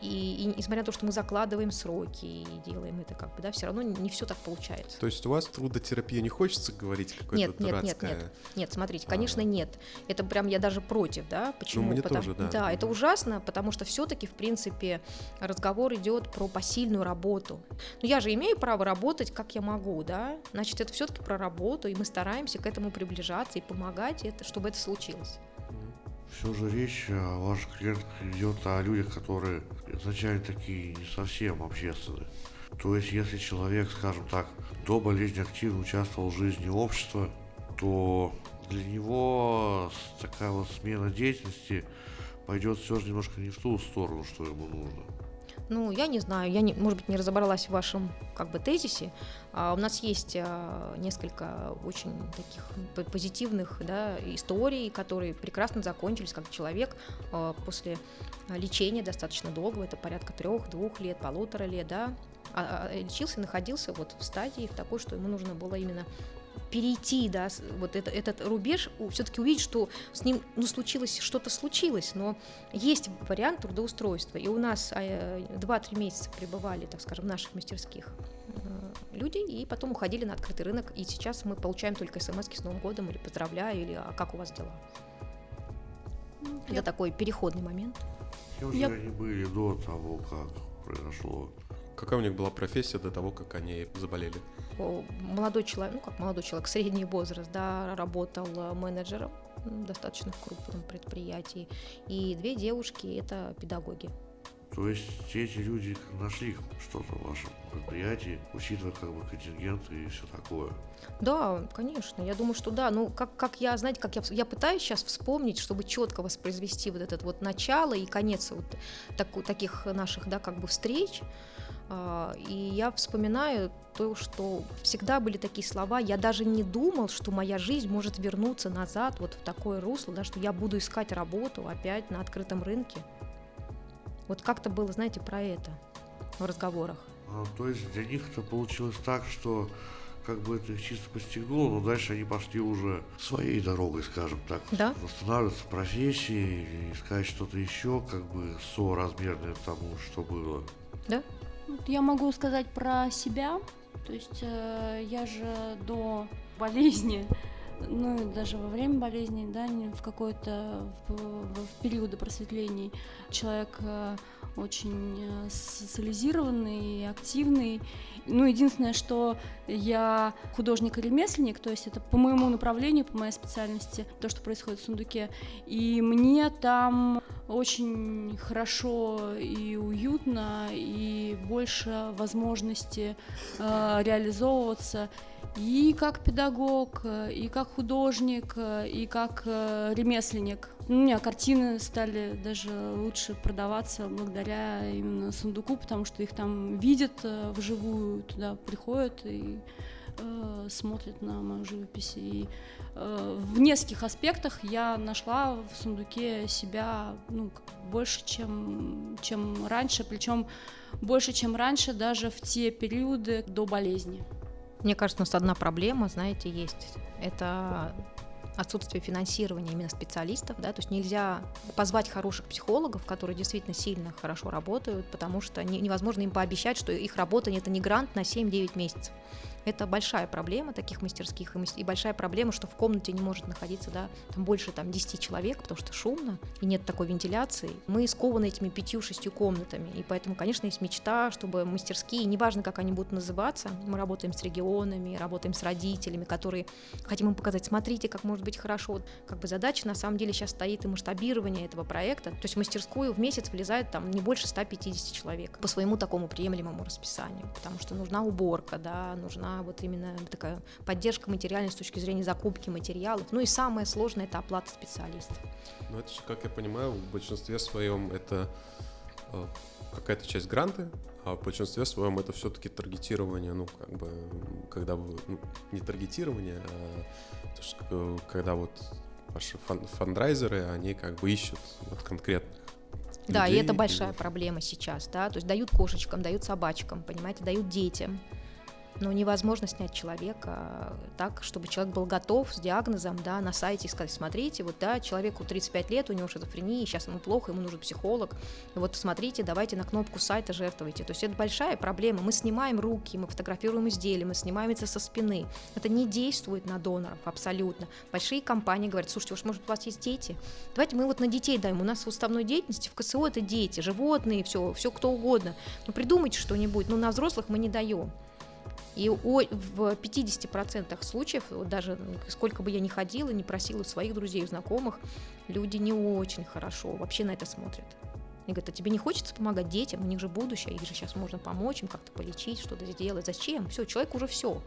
И, и несмотря на то, что мы закладываем сроки и делаем это как бы, да, все равно не все так получается. То есть у вас трудотерапия не хочется говорить какое-то Нет, нет, нет, нет. Нет, смотрите, конечно, Ага. нет. Это прям я даже против, да? Почему? мне Потому- тоже, да. это Мгм. ужасно, потому что все-таки, в принципе, разговор идет про посильную работу. Но я же имею право работать, как я могу, да? Значит, это все-таки про работу, и мы стараемся к этому приближаться и помогать, это, чтобы это случилось. Все же речь о ваших клиентах идет о людях, которые изначально такие не совсем общественные. То есть, если человек, скажем так, до болезни активно участвовал в жизни общества, то для него такая вот смена деятельности пойдет все же немножко не в ту сторону, что ему нужно. Ну, я не знаю, я, не, может быть, не разобралась в вашем как бы тезисе. А, у нас есть а, несколько очень таких позитивных да, историй, которые прекрасно закончились, как человек а, после лечения достаточно долгого, это порядка трех, двух лет, полутора лет, да, лечился, находился вот в стадии в такой, что ему нужно было именно перейти, да, вот это, этот рубеж, все-таки увидеть, что с ним, ну, случилось, что-то случилось, но есть вариант трудоустройства, и у нас э, 2-3 месяца пребывали, так скажем, в наших мастерских. э, люди, и потом уходили на открытый рынок, и сейчас мы получаем только смс с Новым годом, или поздравляю, или а как у вас дела? Это такой переходный момент. Кем же Я- они были до того, как произошло? Какая у них была профессия до того, как они заболели? Молодой человек, ну как молодой человек, средний возраст, да, работал э, менеджером достаточно в крупном предприятии, и две девушки это педагоги. То есть эти люди нашли что-то в вашем предприятии, учитывая как бы контингент и все такое. Да, конечно, я думаю, что да. Ну, как, как я, знаете, как я, я пытаюсь сейчас вспомнить, чтобы четко воспроизвести вот этот вот начало и конец вот таку- таких наших, да, как бы встреч. А, И я вспоминаю то, что всегда были такие слова. Я даже не думал, что моя жизнь может вернуться назад вот в такое русло, да, что я буду искать работу опять на открытом рынке. Вот как-то было, знаете, про это в разговорах. А, то есть для них это получилось так, что как бы это их чисто постигнуло, но дальше они пошли уже своей дорогой, скажем так. Да. Восстанавливаться в профессии, и искать что-то еще, как бы соразмерное тому, что было. Да? Я могу сказать про себя. То есть э, я же до болезни, ну и даже во время болезни, да, в какой-то в, в- в периоды просветлений человек э, очень э, социализированный, активный. Ну, единственное, что я художник и ремесленник, то есть это по моему направлению, по моей специальности, то, что происходит в сундуке. И мне там очень хорошо и уютно, и больше возможности э, реализовываться и как педагог, э, и как художник, э, и как э, ремесленник. Ну, У меня картины стали даже лучше продаваться благодаря именно сундуку, потому что их там видят э, вживую, туда приходят и э, смотрят на мою живопись. И э, в нескольких аспектах я нашла в сундуке себя ну, больше, чем, чем раньше, причем больше, чем раньше, даже в те периоды до болезни. Мне кажется, у нас одна проблема, знаете, есть. Это отсутствие финансирования именно специалистов, да, то есть нельзя позвать хороших психологов, которые действительно сильно хорошо работают, потому что не- невозможно им пообещать, что их работа это не грант на 7-9 месяцев. Это большая проблема таких мастерских, и большая проблема, что в комнате не может находиться да, там больше там, 10 человек, потому что шумно, и нет такой вентиляции. Мы скованы этими пятью-шестью комнатами, и поэтому, конечно, есть мечта, чтобы мастерские, неважно, как они будут называться, мы работаем с регионами, работаем с родителями, которые хотим им показать, смотрите, как может быть хорошо. Как бы задача на самом деле сейчас стоит и масштабирование этого проекта. То есть в мастерскую в месяц влезает там не больше 150 человек по своему такому приемлемому расписанию, потому что нужна уборка, да, нужна вот именно такая поддержка материальной с точки зрения закупки материалов. Ну и самое сложное это оплата специалистов. Ну, это как я понимаю, в большинстве своем это э, какая-то часть гранты, а в большинстве своем это все-таки таргетирование, ну, как бы, когда вы, ну, не таргетирование, а то, что, когда вот ваши фан- фандрайзеры, они как бы ищут вот конкретных Да, и людей, это большая проблема сейчас, да, то есть дают кошечкам, дают собачкам, понимаете, дают детям. Но невозможно снять человека так, чтобы человек был готов с диагнозом, да, на сайте и сказать, смотрите, вот, да, человеку 35 лет, у него шизофрения, сейчас ему плохо, ему нужен психолог, вот смотрите, давайте на кнопку сайта жертвуйте. То есть это большая проблема. Мы снимаем руки, мы фотографируем изделия, мы снимаем это со спины. Это не действует на доноров абсолютно. Большие компании говорят, слушайте, уж может у вас есть дети? Давайте мы вот на детей даем. У нас в уставной деятельности в КСО это дети, животные, все, все кто угодно. Ну придумайте что-нибудь, но на взрослых мы не даем. И в 50% случаев, даже сколько бы я ни ходила, не просила своих друзей, знакомых, люди не очень хорошо вообще на это смотрят. Они говорят, а тебе не хочется помогать детям, у них же будущее, их же сейчас можно помочь, им как-то полечить, что-то сделать. Зачем? Все, человек уже все.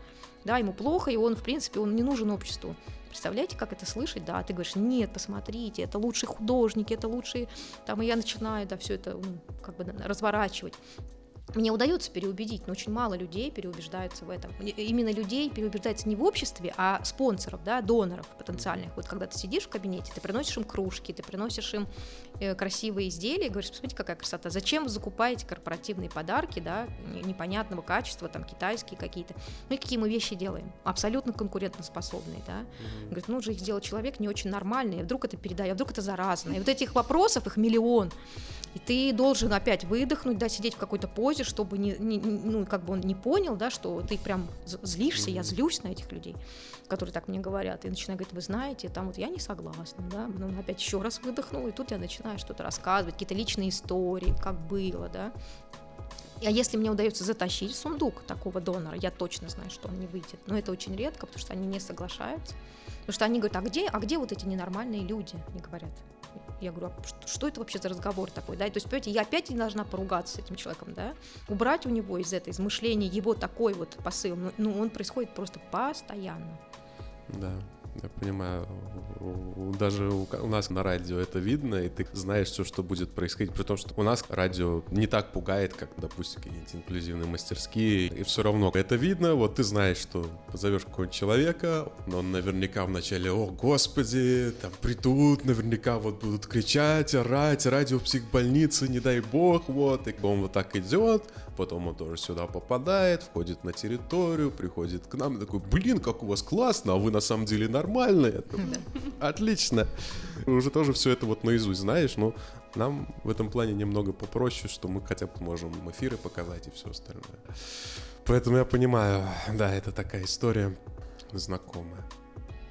Да, ему плохо, и он, в принципе, он не нужен обществу. Представляете, как это слышать? Да, ты говоришь, нет, посмотрите, это лучшие художники, это лучшие... Там, и я начинаю, да, все это как бы разворачивать. Мне удается переубедить, но очень мало людей переубеждаются в этом. Именно людей переубеждается не в обществе, а спонсоров, да, доноров потенциальных. Вот когда ты сидишь в кабинете, ты приносишь им кружки, ты приносишь им э, красивые изделия, говоришь, посмотрите, какая красота. Зачем вы закупаете корпоративные подарки, да, не- непонятного качества, там, китайские какие-то. Ну и какие мы вещи делаем? Абсолютно конкурентоспособные, да. Говорит, ну же их сделал человек не очень нормальный, вдруг это передает, а вдруг это заразно. И вот этих вопросов, их миллион. И ты должен опять выдохнуть, да, сидеть в какой-то позе, чтобы не, не- ну, как бы он не понял, да, что ты прям злишься, я злюсь на этих людей, которые так мне говорят. И начинаю говорить, вы знаете, там вот я не согласна, да, ну, опять еще раз выдохнул, и тут я начинаю что-то рассказывать, какие-то личные истории, как было, да. А если мне удается затащить сундук такого донора, я точно знаю, что он не выйдет. Но это очень редко, потому что они не соглашаются. Потому что они говорят, а где, а где вот эти ненормальные люди? Они говорят. Я говорю, а что, что это вообще за разговор такой, да? И То есть, понимаете, я опять не должна поругаться с этим человеком, да? Убрать у него из этой, из мышления его такой вот посыл, ну, ну, он происходит просто постоянно. Да, я понимаю. Даже у, нас на радио это видно, и ты знаешь все, что будет происходить. При том, что у нас радио не так пугает, как, допустим, какие-нибудь инклюзивные мастерские. И все равно это видно. Вот ты знаешь, что позовешь какого-нибудь человека, но он наверняка вначале, о, господи, там придут, наверняка вот будут кричать, орать, радио в психбольнице, не дай бог, вот. И он вот так идет, потом он тоже сюда попадает, входит на территорию, приходит к нам, и такой, блин, как у вас классно, а вы на самом деле нормальные. Отлично. Уже тоже все это вот наизусть знаешь, но нам в этом плане немного попроще, что мы хотя бы можем эфиры показать и все остальное. Поэтому я понимаю, да, это такая история знакомая.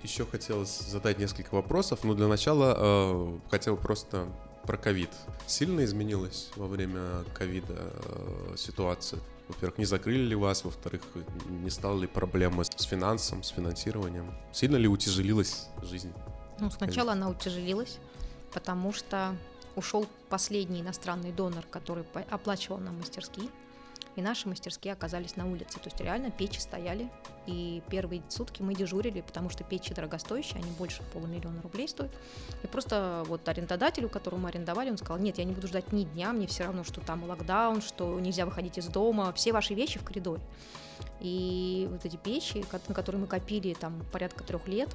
Еще хотелось задать несколько вопросов, но для начала э, хотел просто про ковид. Сильно изменилась во время ковида э, ситуация? Во-первых, не закрыли ли вас? Во-вторых, не стало ли проблемы с финансом, с финансированием? Сильно ли утяжелилась жизнь? Ну, сначала она утяжелилась, потому что ушел последний иностранный донор, который оплачивал нам мастерские, и наши мастерские оказались на улице. То есть реально печи стояли, и первые сутки мы дежурили, потому что печи дорогостоящие, они больше полумиллиона рублей стоят. И просто вот арендодателю, которого мы арендовали, он сказал, нет, я не буду ждать ни дня, мне все равно, что там локдаун, что нельзя выходить из дома, все ваши вещи в коридоре. И вот эти печи, на которые мы копили там порядка трех лет,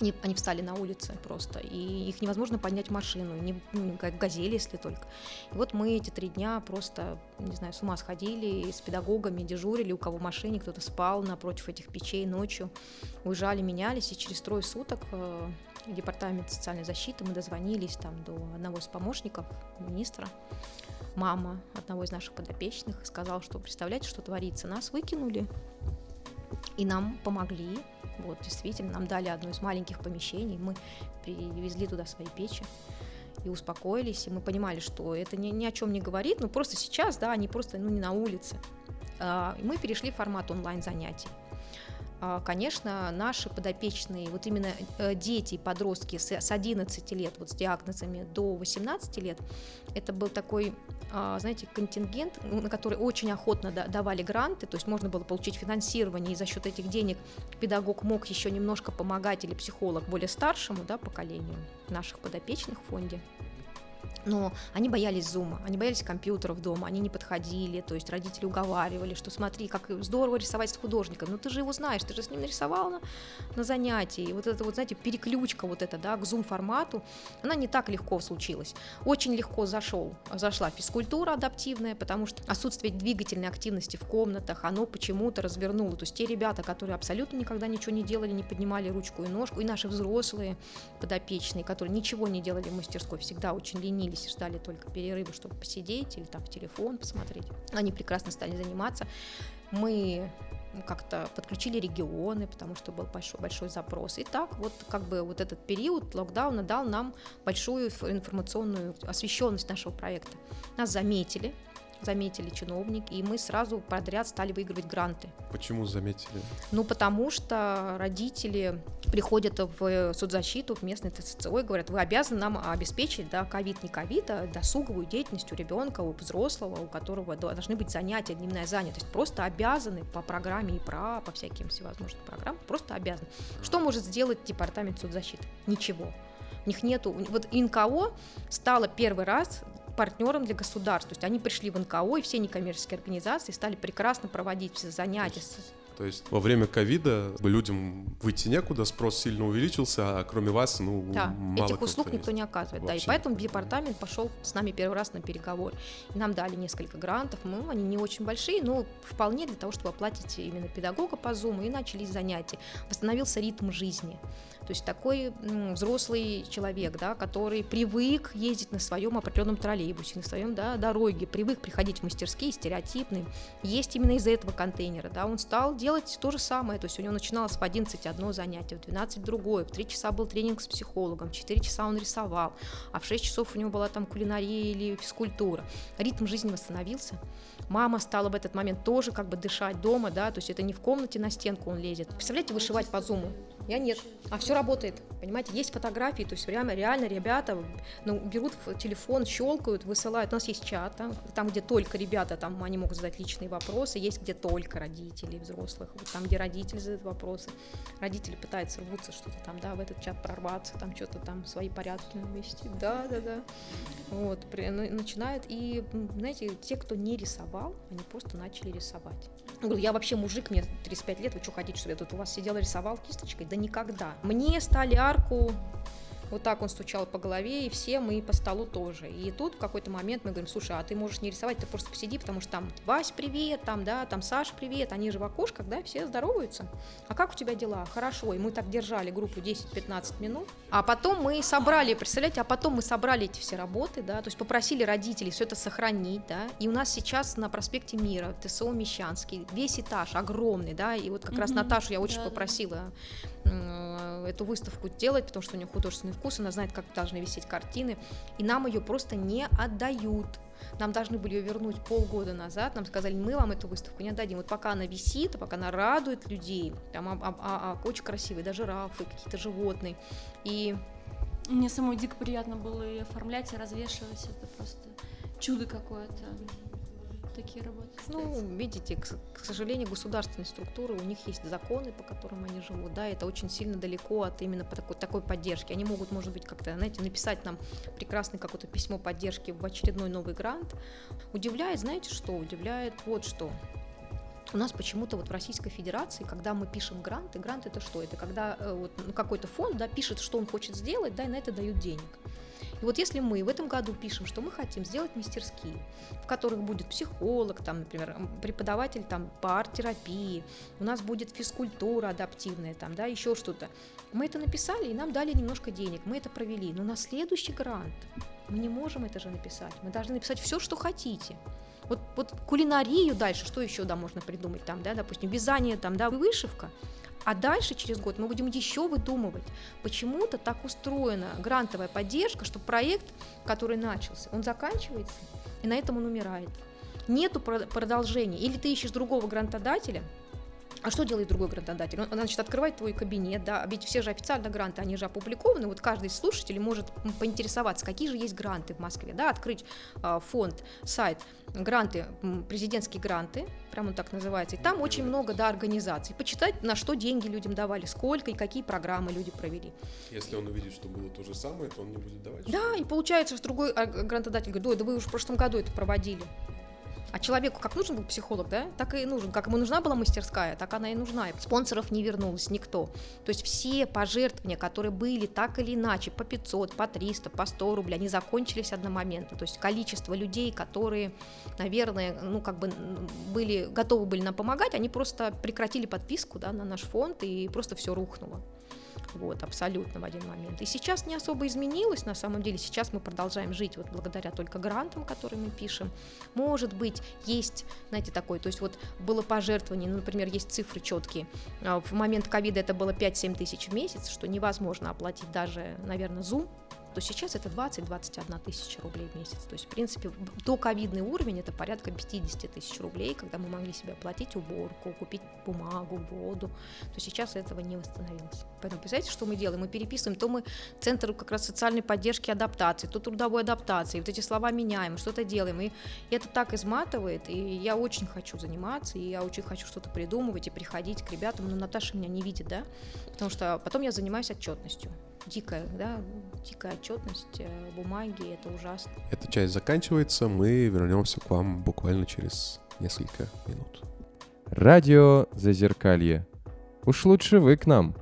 они, они встали на улице просто, и их невозможно поднять машину, не, ну, как газели, если только. И вот мы эти три дня просто, не знаю, с ума сходили, с педагогами дежурили, у кого в машине, кто-то спал напротив этих печей ночью, уезжали, менялись, и через трое суток э, департамент социальной защиты мы дозвонились там до одного из помощников министра, мама одного из наших подопечных, и сказал, что представляете, что творится, нас выкинули, и нам помогли, вот, действительно, нам дали одно из маленьких помещений, мы привезли туда свои печи и успокоились, и мы понимали, что это ни, ни о чем не говорит, ну просто сейчас, да, они просто, ну, не на улице. А, мы перешли в формат онлайн-занятий. А, Конечно, наши подопечные, вот именно э, дети подростки с с 11 лет, вот с диагнозами до 18 лет, это был такой, а, знаете, контингент, ну, на который очень охотно да- давали гранты, то есть можно было получить финансирование, и за счет этих денег педагог мог еще немножко помогать или психолог более старшему да, поколению наших подопечных в фонде. Но они боялись зума, они боялись компьютеров дома, они не подходили, то есть родители уговаривали, что смотри, как здорово рисовать с художником, ну ты же его знаешь, ты же с ним нарисовал на, на занятии, и вот это вот, знаете, переключка вот эта, да, к зум-формату, она не так легко случилась. Очень легко зашел, зашла физкультура адаптивная, потому что отсутствие двигательной активности в комнатах, оно почему-то развернуло, то есть те ребята, которые абсолютно никогда ничего не делали, не поднимали ручку и ножку, и наши взрослые подопечные, которые ничего не делали в мастерской, всегда очень ленились, и ждали только перерыва, чтобы посидеть или там в телефон посмотреть. Они прекрасно стали заниматься. Мы как-то подключили регионы, потому что был большой, большой запрос. И так вот как бы вот этот период локдауна дал нам большую информационную освещенность нашего проекта. Нас заметили, заметили чиновники, и мы сразу подряд стали выигрывать гранты. Почему заметили? Ну, потому что родители приходят в соцзащиту, в местный ТЦО и говорят, вы обязаны нам обеспечить, да, ковид, не ковид, а досуговую деятельность у ребенка, у взрослого, у которого должны быть занятия, дневная занятость. Просто обязаны по программе ИПРА, по всяким всевозможным программам, просто обязаны. Что может сделать департамент соцзащиты? Ничего. У них нету, вот НКО стало первый раз партнером для государств. То есть они пришли в НКО, и все некоммерческие организации стали прекрасно проводить все занятия. То есть во время ковида людям выйти некуда, спрос сильно увеличился, а кроме вас, ну, да, мало этих услуг никто не оказывает. Вообще. Да, и поэтому департамент пошел с нами первый раз на переговор. И нам дали несколько грантов, ну, они не очень большие, но вполне для того, чтобы оплатить именно педагога по Zoom, и начались занятия. Восстановился ритм жизни. То есть такой взрослый человек, да, который привык ездить на своем определенном троллейбусе, на своем да, дороге, привык приходить в мастерские стереотипные, есть именно из-за этого контейнера. Да, он стал делать то же самое, то есть у него начиналось в 11 одно занятие, в 12 другое, в 3 часа был тренинг с психологом, в 4 часа он рисовал, а в 6 часов у него была там кулинария или физкультура. Ритм жизни восстановился. Мама стала в этот момент тоже как бы дышать дома, да, то есть это не в комнате на стенку он лезет. Представляете, вышивать по зуму? Я нет. А все работает. Понимаете, есть фотографии, то есть реально, реально ребята ну, берут телефон, щелкают, высылают. У нас есть чат, там, там, где только ребята, там они могут задать личные вопросы, есть где только родители взрослых, вот там, где родители задают вопросы. Родители пытаются рвутся что-то там, да, в этот чат прорваться, там что-то там свои порядки навести. Да, да, да. Вот, при, начинают. И, знаете, те, кто не рисовал, они просто начали рисовать. Я говорю, я вообще мужик, мне 35 лет, вы что хотите, что я тут у вас сидела, рисовал кисточкой? Да никогда. Мне стали арку вот так он стучал по голове, и все мы по столу тоже. И тут в какой-то момент мы говорим, слушай, а ты можешь не рисовать, ты просто посиди, потому что там Вась, привет, там, да, там Саш, привет, они же в окошках, да, все здороваются. А как у тебя дела? Хорошо. И мы так держали группу 10-15 минут. А потом мы собрали, представляете, а потом мы собрали эти все работы, да, то есть попросили родителей все это сохранить, да, и у нас сейчас на проспекте Мира, ТСО Мещанский, весь этаж огромный, да, и вот как mm-hmm. раз Наташу я очень да, попросила Э, эту выставку делать, потому что у нее художественный вкус, она знает, как должны висеть картины, и нам ее просто не отдают. Нам должны были ее вернуть полгода назад, нам сказали, мы вам эту выставку не отдадим. Вот пока она висит, пока она радует людей, там а, а, а, а очень красивые, даже рафы, какие-то животные. И мне самой дико приятно было и оформлять, и развешивать. Это просто чудо какое-то такие работы? Ну, видите, к, к сожалению, государственные структуры, у них есть законы, по которым они живут, да, это очень сильно далеко от именно такой, такой поддержки. Они могут, может быть, как-то, знаете, написать нам прекрасное какое-то письмо поддержки в очередной новый грант. Удивляет, знаете что? Удивляет вот что. У нас почему-то вот в Российской Федерации, когда мы пишем гранты, грант это что? Это когда э, вот, ну, какой-то фонд да, пишет, что он хочет сделать, да, и на это дают денег. И вот если мы в этом году пишем, что мы хотим сделать мастерские, в которых будет психолог, там, например, преподаватель там, по арт-терапии, у нас будет физкультура адаптивная, там, да, еще что-то, мы это написали, и нам дали немножко денег, мы это провели. Но на следующий грант мы не можем это же написать. Мы должны написать все, что хотите. Вот, вот кулинарию дальше, что еще да, можно придумать там, да, допустим, вязание там, да, вышивка. А дальше, через год, мы будем еще выдумывать. Почему-то так устроена грантовая поддержка, что проект, который начался, он заканчивается, и на этом он умирает. Нету продолжения. Или ты ищешь другого грантодателя, А что делает другой грантодатель? Он, значит, открывает твой кабинет, да, ведь все же официально гранты, они же опубликованы, вот каждый из слушателей может поинтересоваться, какие же есть гранты в Москве, да, открыть а, фонд, сайт, гранты, президентские гранты, прям он так называется, и там очень много, да, организаций, почитать, на что деньги людям давали, сколько и какие программы люди провели. Если он увидит, что было то же самое, то он не будет давать. Да, и получается, что другой а, грантодатель говорит, ой, да вы уже в прошлом году это проводили. А человеку как нужен был психолог, да, так и нужен. Как ему нужна была мастерская, так она и нужна. Спонсоров не вернулось никто. То есть все пожертвования, которые были так или иначе, по 500, по 300, по 100 рублей, они закончились одномоментно. То есть количество людей, которые, наверное, ну как бы были, готовы были нам помогать, они просто прекратили подписку да, на наш фонд и просто все рухнуло. Вот, абсолютно в один момент. И сейчас не особо изменилось, на самом деле. Сейчас мы продолжаем жить вот благодаря только грантам, которые мы пишем. Может быть, есть, знаете, такой, то есть вот было пожертвование, ну, например, есть цифры четкие. А, В момент ковида это было 5-7 тысяч в месяц, что невозможно оплатить даже, наверное, Zoom, то сейчас это 20-21 тысяча рублей в месяц. То есть, в принципе, до ковидный уровень это порядка 50 тысяч рублей, когда мы могли себе оплатить уборку, купить бумагу, воду, то сейчас этого не восстановилось. Поэтому, представляете, что мы делаем? Мы переписываем, то мы центр как раз социальной поддержки адаптации, то трудовой адаптации, вот эти слова меняем, что-то делаем, и это так изматывает, и я очень хочу заниматься, и я очень хочу что-то придумывать и приходить к ребятам, но Наташа меня не видит, да, потому что потом я занимаюсь отчетностью. Дикая, да, дикая отчетность, э, бумаги, это ужасно. Эта часть заканчивается, мы вернемся к вам буквально через несколько минут. Радио Зазеркалье. Уж лучше вы к нам.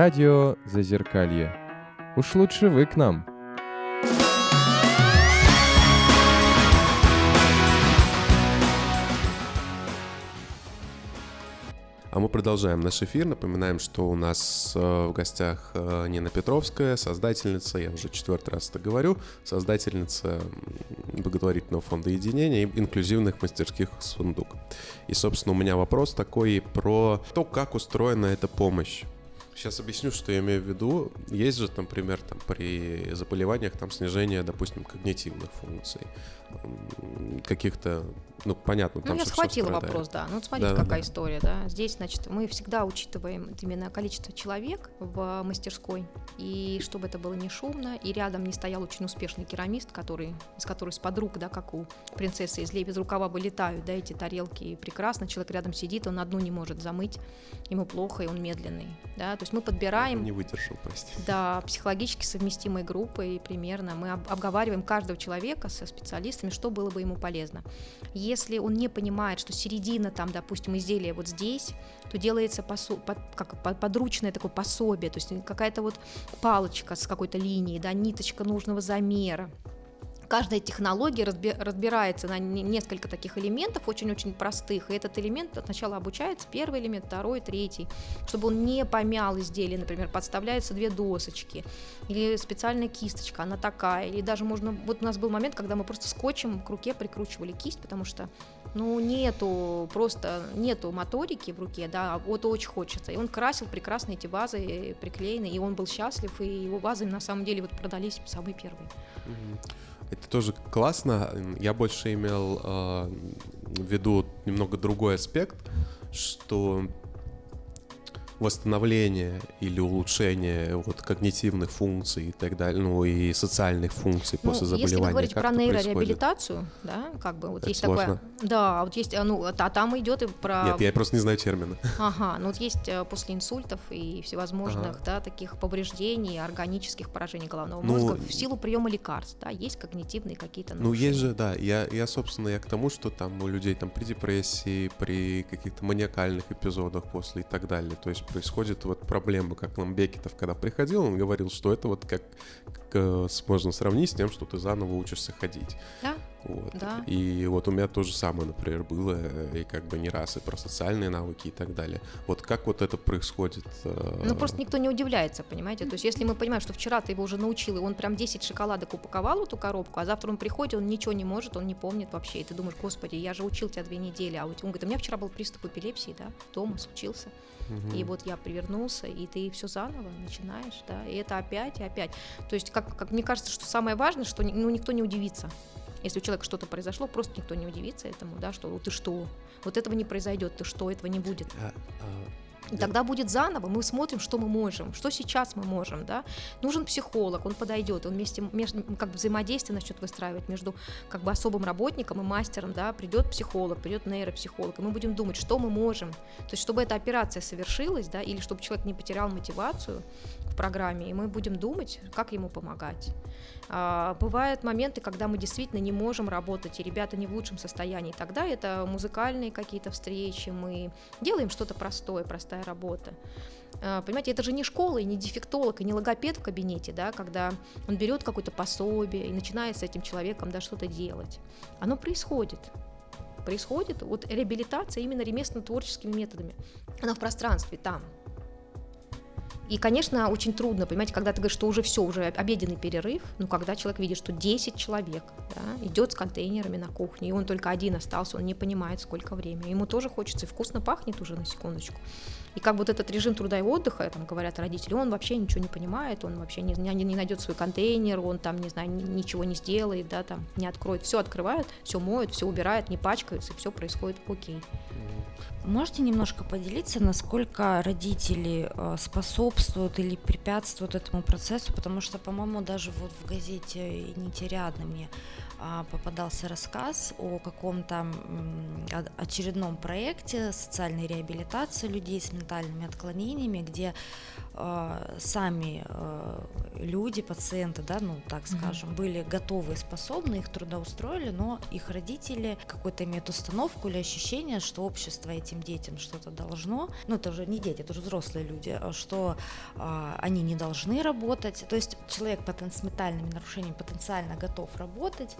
Радио Зазеркалье. Уж лучше вы к нам. А мы продолжаем наш эфир. Напоминаем, что у нас э, в гостях э, Нина Петровская, создательница, я уже четвертый раз это говорю, создательница благотворительного фонда единения и инклюзивных мастерских «Сундук». И, собственно, у меня вопрос такой про то, как устроена эта помощь. Сейчас объясню, что я имею в виду. Есть же, например, там, при заболеваниях там снижение, допустим, когнитивных функций, каких-то, ну, понятно, там Ну, я схватила вопрос, да. Ну, вот смотрите, Да-да-да. какая история, да. Здесь, значит, мы всегда учитываем именно количество человек в мастерской, и чтобы это было не шумно, и рядом не стоял очень успешный керамист, который, из которой с подруг, да, как у принцессы из без рукава вылетают, да, эти тарелки, и прекрасно, человек рядом сидит, он одну не может замыть, ему плохо, и он медленный, да. То есть мы подбираем... Не выдержал, прости. Да, психологически совместимой группой примерно. Мы об- обговариваем каждого человека со специалистами, что было бы ему полезно. Если он не понимает, что середина там, допустим, изделия вот здесь, то делается посо- под- как по- подручное такое пособие, то есть какая-то вот палочка с какой-то линией, да, ниточка нужного замера. Каждая технология разби- разбирается на не- несколько таких элементов, очень-очень простых, и этот элемент сначала обучается, первый элемент, второй, третий, чтобы он не помял изделие, например, подставляются две досочки, или специальная кисточка, она такая, или даже можно, вот у нас был момент, когда мы просто скотчем к руке прикручивали кисть, потому что, ну, нету, просто нету моторики в руке, да, вот очень хочется, и он красил прекрасно эти вазы э, приклеенные, и он был счастлив, и его вазы на самом деле вот продались самые первые. Это тоже классно. Я больше имел э, в виду немного другой аспект, что восстановление или улучшение вот когнитивных функций и так далее, ну и социальных функций Ну, после если заболевания. вы говорите как про это происходит? нейрореабилитацию, да, как бы вот Это есть сложно. такое, да, вот есть, ну, а там идет и про, Нет, я просто не знаю термина. ага, ну вот есть э, после инсультов и всевозможных, да, таких повреждений, органических поражений головного Ну, мозга в силу приема лекарств, да, есть когнитивные какие-то. Ну, есть нарушения. же, да, я, я, собственно, я к тому, что там у людей там при депрессии, при каких-то маниакальных эпизодах после и так далее, то есть происходит вот проблема, как Ламбекетов, когда приходил, он говорил, что это вот как, как, э, можно сравнить с тем, что ты заново учишься ходить. Да, Вот. Да. И вот у меня то же самое, например, было, э, и как бы не раз, и про социальные навыки и так далее. Вот как вот это происходит? э, Ну, просто никто не удивляется, понимаете? То есть, если мы понимаем, что вчера ты его уже научил, и он прям 10 шоколадок упаковал эту коробку, а завтра он приходит, он ничего не может, он не помнит вообще. И ты думаешь, господи, я же учил тебя две недели, а у тебя... Он говорит, у меня вчера был приступ эпилепсии, да, дома случился. Мгм. И вот я привернулся, и ты все заново начинаешь, да, и это опять и опять. То есть, как, как мне кажется, что самое важное, что ну, никто не удивится. Если у человека что-то произошло, просто никто не удивится этому, да, что «Ну, ты что, вот этого не произойдет, ты что, этого не будет. А, а, И тогда будет заново, мы смотрим, что мы можем, что сейчас мы можем, да. Нужен психолог, он подойдет, он вместе, как бы взаимодействие начнет выстраивать между как бы особым работником и мастером, да, придет психолог, придет нейропсихолог, и мы будем думать, что мы можем. То есть, чтобы эта операция совершилась, да, или чтобы человек не потерял мотивацию в программе, и мы будем думать, как ему помогать. А, бывают моменты, когда мы действительно не можем работать, и ребята не в лучшем состоянии. Тогда это музыкальные какие-то встречи, мы делаем что-то простое, простая работа. А, Понимаете, это же не школа, и не дефектолог, и не логопед в кабинете, да, когда он берет какое-то пособие и начинает с этим человеком да, что-то делать. Оно происходит. Происходит вот реабилитация именно ремесленно-творческими методами. Она в пространстве, там. И, конечно, очень трудно, понимаете, когда ты говоришь, что уже все, уже обеденный перерыв, ну, когда человек видит, что 10 человек да, идет с контейнерами на кухне, и он только один остался, он не понимает, сколько времени. Ему тоже хочется, и вкусно пахнет уже, на секундочку. И как вот этот режим труда и отдыха, там говорят родители, он вообще ничего не понимает, он вообще не, не, не найдет свой контейнер, он там, не знаю, ни- ничего не сделает, да, там, не откроет. Все открывают, все моют, все убирают, не пачкаются, и все происходит окей. Можете немножко поделиться, насколько родители э, способствуют или препятствуют этому процессу? Потому что, по-моему, даже вот в газете «Нитярядно» мне а, попадался рассказ о каком-то очередном проекте социальной реабилитации людей с ментальными отклонениями, где э, сами э, люди, пациенты, да, ну так скажем, были готовы и способны, их трудоустроили, но их родители какой-то имеют установку или ощущение, что общество этим детям что-то должно, ну это уже не дети, это уже взрослые люди, а что а, они не должны работать. То есть человек с ментальными нарушениями потенциально готов работать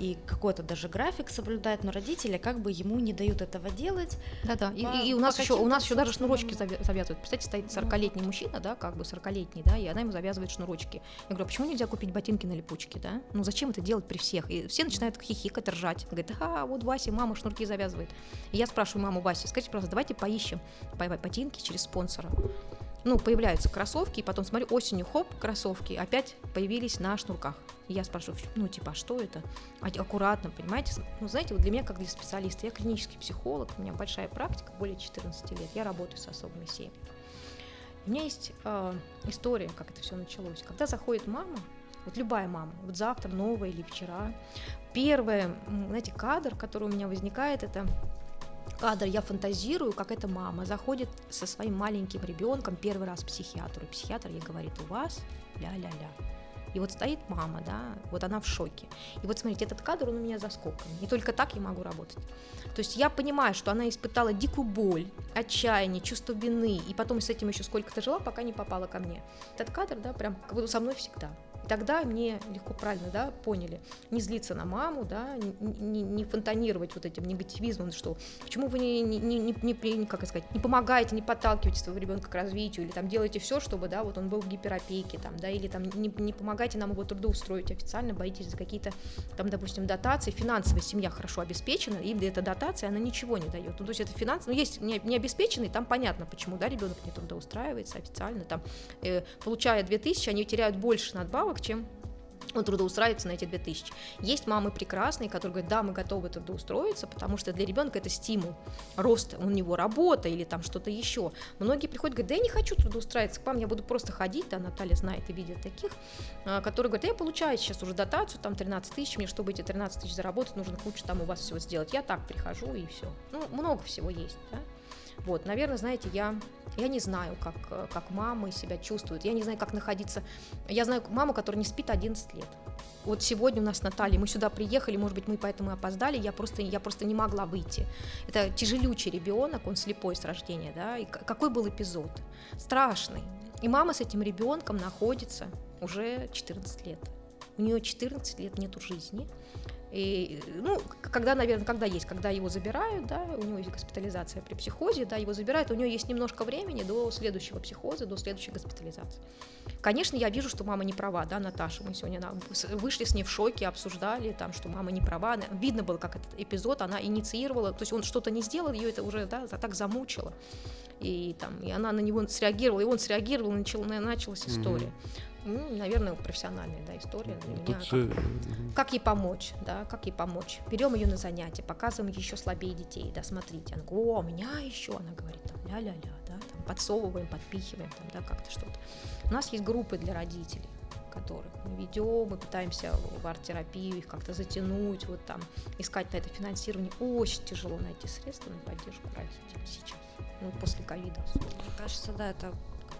и какой-то даже график соблюдает, но родители как бы ему не дают этого делать. Да-да, и, и- и у нас еще у нас еще даже шнурочки завя- завязывают. Представьте, стоит 40-летний мужчина, да, как бы 40-летний, да, и она ему завязывает шнурочки. Я говорю, а почему нельзя купить ботинки на липучке, да? Ну зачем это делать при всех? И все начинают хихикать, ржать. Говорит, а вот Вася, мама шнурки завязывает. И я спрашиваю маму Васи, скажите, пожалуйста, давайте поищем по- по- ботинки через спонсора. Ну, появляются кроссовки, и потом смотрю, осенью, хоп, кроссовки опять появились на шнурках. И я спрашиваю, ну, типа, а что это? А- Аккуратно, понимаете? Ну, знаете, вот для меня, как для специалиста, я клинический психолог, у меня большая практика, более 14 лет, я работаю с особыми семьями. У меня есть э, история, как это все началось. Когда заходит мама, вот любая мама, вот завтра, новая или вчера, первый, знаете, кадр, который у меня возникает, это кадр, я фантазирую, как эта мама заходит со своим маленьким ребенком первый раз к психиатру. И психиатр ей говорит, у вас ля-ля-ля. И вот стоит мама, да, вот она в шоке. И вот смотрите, этот кадр, он у меня за скобками. И только так я могу работать. То есть я понимаю, что она испытала дикую боль, отчаяние, чувство вины, и потом с этим еще сколько-то жила, пока не попала ко мне. Этот кадр, да, прям как будто со мной всегда. И тогда мне легко правильно, да, поняли, не злиться на маму, да, не, не- фонтанировать вот этим негативизмом, что почему вы не, не, не, не, как сказать, не помогаете, не подталкиваете своего ребенка к развитию, или там делаете все, чтобы, да, вот он был в гиперопеке, там, да, или там не, не помогаете нам его трудоустроить официально, боитесь за какие-то, там, допустим, дотации, финансовая семья хорошо обеспечена, им эта дотация, она ничего не дает. Ну, то есть это финанс, ну, есть не, не обеспеченный, там понятно, почему, да, ребенок не трудоустраивается официально, там, э, получая 2000, они теряют больше надбавок, чем он трудоустраивается на эти 2000. Есть мамы прекрасные, которые говорят, да, мы готовы трудоустроиться, потому что для ребенка это стимул роста, у него работа или там что-то еще. Многие приходят, говорят, да я не хочу трудоустраиваться к вам, я буду просто ходить, да, Наталья знает и видит таких, а, которые говорят, «Да я получаю сейчас уже дотацию, там 13 тысяч, мне, чтобы эти 13 тысяч заработать, нужно кучу там у вас всего сделать. Я так прихожу и все. Ну, много всего есть, да. Вот, наверное, знаете, я, я не знаю, как, как мамы себя чувствуют. Я не знаю, как находиться. Я знаю маму, которая не спит 11 лет. Вот сегодня у нас Наталья, мы сюда приехали, может быть, мы поэтому и опоздали, я просто, я просто не могла выйти. Это тяжелючий ребенок, он слепой с рождения, да, и какой был эпизод? Страшный. И мама с этим ребенком находится уже 14 лет. У нее 14 лет нету жизни. И, ну, когда, наверное, когда есть, когда его забирают, да, у него есть госпитализация при психозе, да, его забирают, у него есть немножко времени до следующего психоза, до следующей госпитализации. Конечно, я вижу, что мама не права, да, Наташа, мы сегодня вышли с ней в шоке, обсуждали, там, что мама не права, видно было, как этот эпизод она инициировала, то есть он что-то не сделал, ее это уже, да, так замучило, и там, и она на него среагировала, и он среагировал, начал, началась история. Ну, наверное, профессиональная, да, история для меня. Тут, как- как ей помочь, да, как ей помочь. Берем ее на занятия, показываем ей еще слабее детей, да, смотрите. Она говорит, о, у меня еще, она говорит, там, ля-ля-ля, да, там, подсовываем, подпихиваем, там, да, как-то что-то. У нас есть группы для родителей, которых мы ведем, мы пытаемся в арт-терапию их как-то затянуть, вот там, искать на это финансирование. Очень тяжело найти средства на поддержку родителей сейчас, ну, после ковида. особенно. Мне кажется, да, это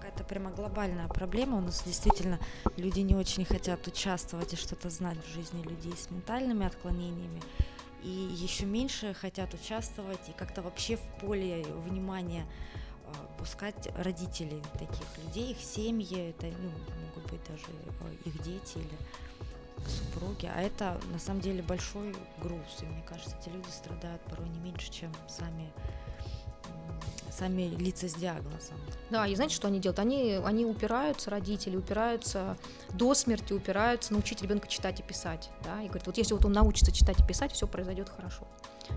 какая-то прямо глобальная проблема. У нас действительно люди не очень хотят участвовать и что-то знать в жизни людей с ментальными отклонениями. И еще меньше хотят участвовать и как-то вообще в поле внимания а, пускать родителей таких людей, их семьи, это ну, могут быть даже э, их дети или супруги, а это на самом деле большой груз, и мне кажется, эти люди страдают порой не меньше, чем сами сами лица с диагнозом. Да, и знаете, что они делают? Они, они упираются, родители упираются до смерти, упираются научить ребенка читать и писать. Да? И говорят, вот если вот он научится читать и писать, все произойдет хорошо.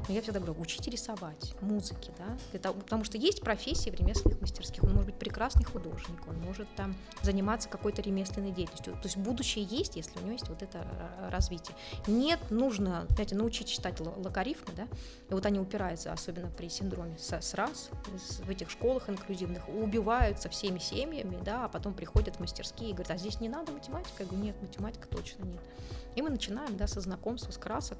Но я всегда говорю, учите рисовать, музыки, да, для потому что есть профессии в ремесленных мастерских. Он может быть прекрасный художник, он может там заниматься какой-то ремесленной деятельностью. То есть будущее есть, если у него есть вот это э, развитие. Нет, нужно, знаете, научить читать логарифмы, да, и вот они упираются, особенно при синдроме СРАС, в этих школах инклюзивных, убиваются всеми семьями, да, а потом приходят в мастерские и говорят, а здесь не надо математика? Я говорю, нет, математика точно нет. И мы начинаем, да, со знакомства, с красок,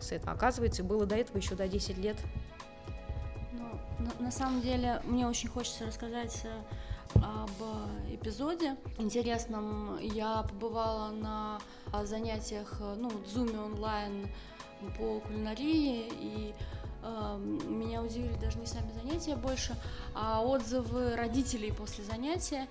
с этого. Оказывается, было до этого еще до 10 лет. Ну, на, на самом деле, мне очень хочется рассказать э, об эпизоде интересном. Я побывала на а, занятиях, э, ну, в Zoom онлайн по кулинарии, и э, меня удивили даже не сами занятия больше, а отзывы родителей после занятия.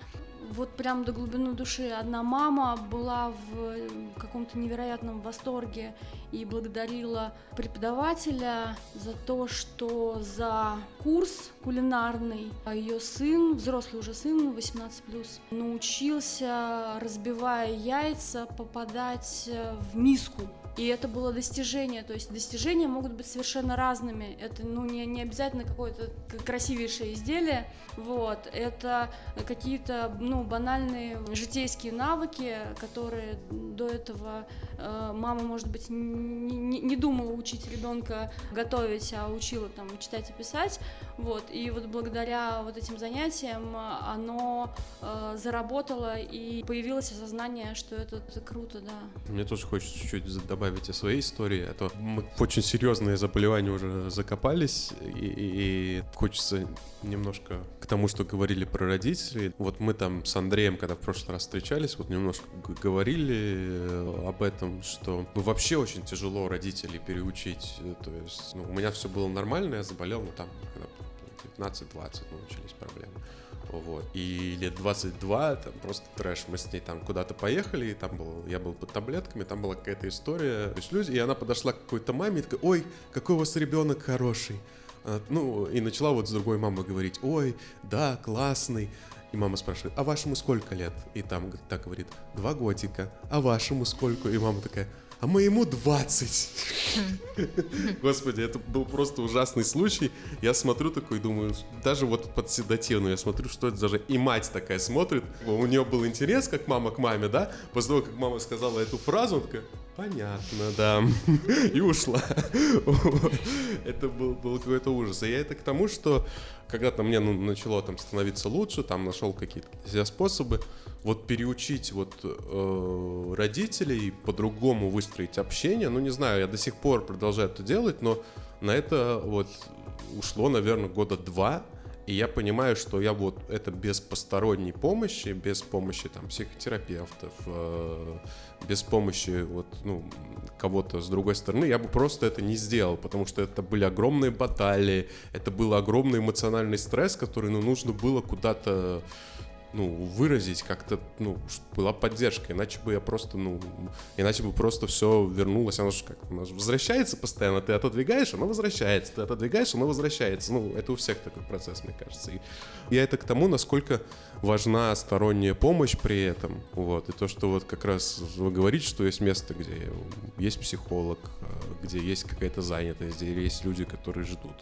Вот прям до глубины души одна мама была в э, каком-то невероятном восторге и благодарила преподавателя за то, что за курс кулинарный ее сын, взрослый уже сын, 18 научился, разбивая яйца, попадать э, в миску. И это было достижение, то есть достижения могут быть совершенно разными. Это ну, не, не обязательно какое-то красивейшее изделие, вот. Это какие-то ну, банальные житейские навыки, которые до этого э, мама, может быть, не, не- не думала учить ребенка готовить, а учила там читать и писать. Вот. И вот благодаря вот этим занятиям оно э, заработало и появилось осознание, что это, это круто, да. Мне тоже хочется чуть-чуть добавить о своей истории, а то мы очень серьезные заболевания уже закопались, и, и- хочется немножко к тому, что говорили про родителей. Вот мы там с Андреем, когда в прошлый раз встречались, вот немножко говорили э, об этом, что вообще очень тяжело родителей переучить. То есть ну, у меня все было нормально, я заболел, ну там, когда 19-20, ну, начались проблемы. Вот. И лет 22, там просто трэш. Мы с ней там куда-то поехали, и там был, я был под таблетками, там была какая-то история. То есть люди, и она подошла к какой-то маме и такая, ой, какой у вас ребенок хороший. Она, ну, и начала вот с другой мамой говорить, ой, да, классный. И мама спрашивает, а вашему сколько лет? И там так говорит, два годика. А вашему сколько? И мама такая, а моему 20. *laughs* Господи, это был просто ужасный случай. Я смотрю такой, думаю, даже вот под седативную, я смотрю, что это за же... И мать такая смотрит. У нее был интерес, как мама к маме, да? После того, как мама сказала эту фразу, он такая, понятно, да. *laughs* И ушла. Это был, был какой-то ужас. И я это к тому, что когда-то мне ну, начало там становиться лучше, там нашел какие-то себя способы, вот переучить вот э, родителей по-другому выстроить общение, ну не знаю, я до сих пор продолжаю это делать, но на это вот ушло, наверное, года два, и я понимаю, что я вот это без посторонней помощи, без помощи там психотерапевтов, э, без помощи вот, ну, кого-то с другой стороны, я бы просто это не сделал, потому что это были огромные баталии, это был огромный эмоциональный стресс, который, ну, нужно было куда-то ну, выразить как-то, ну, была поддержка, иначе бы я просто, ну, иначе бы просто все вернулось, оно же как, оно же возвращается постоянно, ты отодвигаешь, оно возвращается, ты отодвигаешь, оно возвращается, ну, это у всех такой процесс, мне кажется, и я это к тому, насколько важна сторонняя помощь при этом, вот, и то, что вот как раз вы говорите, что есть место, где есть психолог, э, где есть какая-то занятость, где есть люди, которые ждут,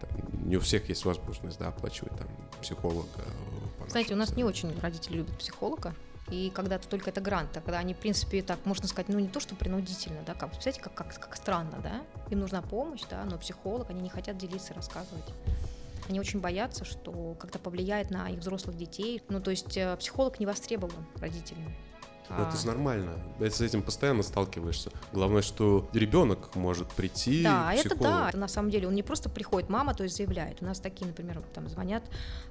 Там не у всех есть возможность, да, оплачивать там психолога. э, Знаете, у нас не очень родители любят психолога. И когда-то только это грант, а когда они, в принципе, так, можно сказать, ну не то, что принудительно, да, как, представляете, как, как, как странно, да, им нужна помощь, да, но психолог, они не хотят делиться, рассказывать. Они очень боятся, что как-то повлияет на их взрослых детей. Ну, то есть э, психолог не востребован родителями. Ну, это А, же нормально. С этим постоянно сталкиваешься. Главное, что ребенок может прийти Да, к это да. Это на самом деле он не просто приходит, мама, то есть заявляет. У нас такие, например, там звонят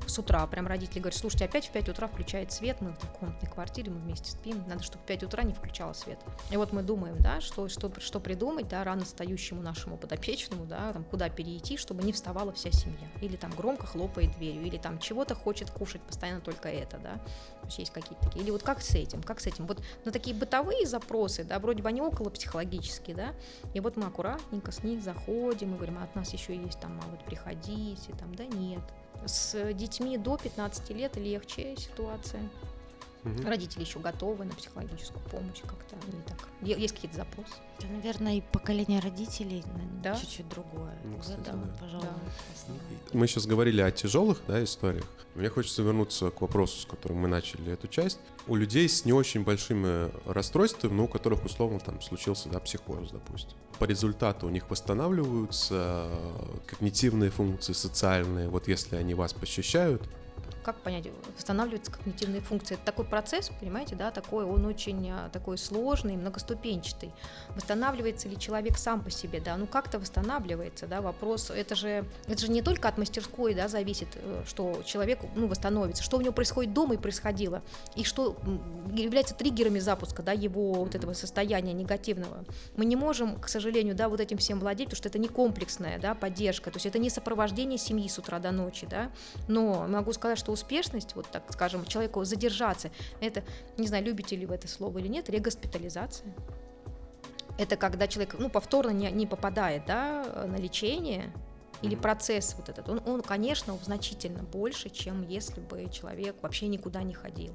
с утра, прям родители говорят, слушайте, опять в 5 утра включает свет, мы в двухкомнатной квартире, мы вместе спим, надо, чтобы в 5 утра не включала свет. И вот мы думаем, да, что, что, что придумать, да, рано встающему нашему подопечному, да, там, куда перейти, чтобы не вставала вся семья. Или там громко хлопает дверью, или там чего-то хочет кушать, постоянно только это, да. То есть есть какие-то такие. Или вот как с этим, как с этим. Вот на такие бытовые запросы, да, вроде бы они около психологические, да, и вот мы аккуратненько с них заходим и говорим, а от нас еще есть там, а вот приходите, там, да нет. С детьми до 15 лет легче ситуация. Мгм. Родители еще готовы на психологическую помощь как-то. Они так. е- Есть какие-то запросы. Это, наверное, и поколение родителей Да. чуть-чуть другое. Ну, кстати, этом, да. пожалуй, Да. Мы сейчас говорили о тяжелых да, историях. Мне хочется вернуться к вопросу, с которым мы начали эту часть. У людей с не очень большими расстройствами, но у которых условно там случился да, психоз, допустим. По результату у них восстанавливаются э, когнитивные функции, социальные. Вот если они вас посещают, Как понять, восстанавливаются когнитивные функции? Это такой процесс, понимаете, да, такой, он очень а, такой сложный, многоступенчатый. Восстанавливается ли человек сам по себе, да, ну как-то восстанавливается, да, вопрос, это же, это же не только от мастерской, да, зависит, э, что человек, ну, восстановится, что у него происходит дома и происходило, и что является триггерами запуска, да, его вот этого состояния негативного. Мы не можем, к сожалению, да, вот этим всем владеть, потому что это не комплексная, да, поддержка, то есть это не сопровождение семьи с утра до ночи, да, но могу сказать, что успешность, вот так скажем, человеку задержаться, это, не знаю, любите ли вы это слово или нет, регоспитализация. Это когда человек, ну, повторно не, не попадает, да, на лечение, или процесс вот этот, он, он, конечно, значительно больше, чем если бы человек вообще никуда не ходил.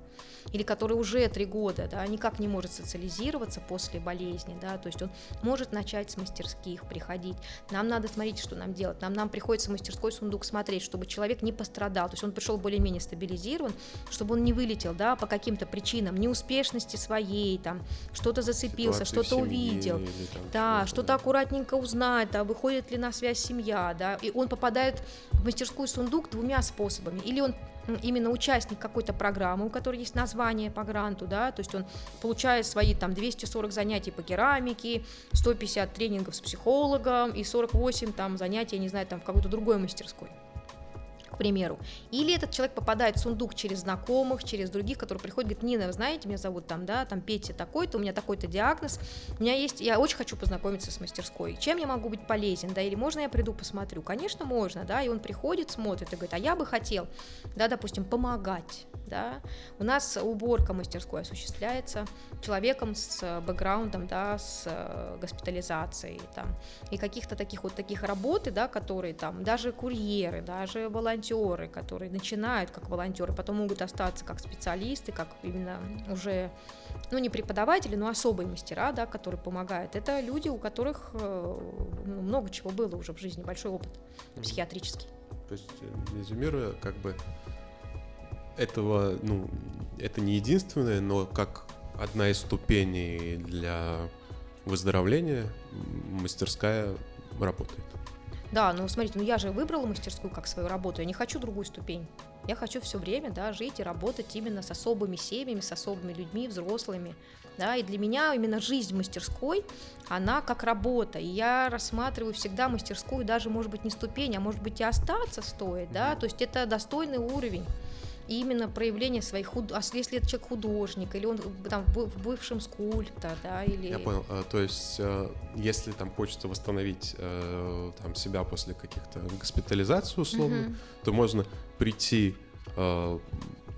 Или который уже три года, да, никак не может социализироваться после болезни, да, то есть он может начать с мастерских приходить. Нам надо смотреть, что нам делать. Нам, нам приходится мастерской сундук смотреть, чтобы человек не пострадал. То есть он пришел более-менее стабилизирован, чтобы он не вылетел, да, по каким-то причинам, неуспешности своей, там, что-то зацепился, что-то увидел. или там Да, что-то аккуратненько узнать, да, выходит ли на связь семья, да, и он попадает в мастерскую сундук двумя способами. Или он именно участник какой-то программы, у которой есть название по гранту, да, то есть он получает свои там 240 занятий по керамике, 150 тренингов с психологом и 48 там занятий, я не знаю, там в какой-то другой мастерской к примеру. Или этот человек попадает в сундук через знакомых, через других, которые приходят, говорят, Нина, вы знаете, меня зовут там, да, там Петя такой-то, у меня такой-то диагноз, у меня есть, я очень хочу познакомиться с мастерской, чем я могу быть полезен, да, или можно я приду посмотрю? Конечно, можно, да, и он приходит, смотрит и говорит, а я бы хотел, да, допустим, помогать, да, у нас уборка мастерской осуществляется человеком с бэкграундом, да, с э, госпитализацией, там, и каких-то таких вот таких работы, да, которые там, даже курьеры, даже волонтеры, которые начинают как волонтеры, потом могут остаться как специалисты, как именно уже, ну, не преподаватели, но особые мастера, да, которые помогают. Это люди, у которых э, ну, много чего было уже в жизни, большой опыт психиатрический. То есть, э, резюмируя, как бы этого, ну, это не единственное, но как одна из ступеней для выздоровления мастерская работает. Да, ну смотрите, ну я же выбрала мастерскую как свою работу, я не хочу другую ступень. Я хочу все время, да, жить и работать именно с особыми семьями, с особыми людьми, взрослыми, да, и для меня именно жизнь в мастерской, она как работа, и я рассматриваю всегда мастерскую даже, может быть, не ступень, а может быть и остаться стоит, да, то есть это достойный уровень. И именно проявление своих худ... а если это человек художник, или он там в бывшем скульптор, да, или... Я понял. А, То есть, э, если там хочется восстановить э, там себя после каких-то госпитализаций условно, Мгм. то можно прийти, э,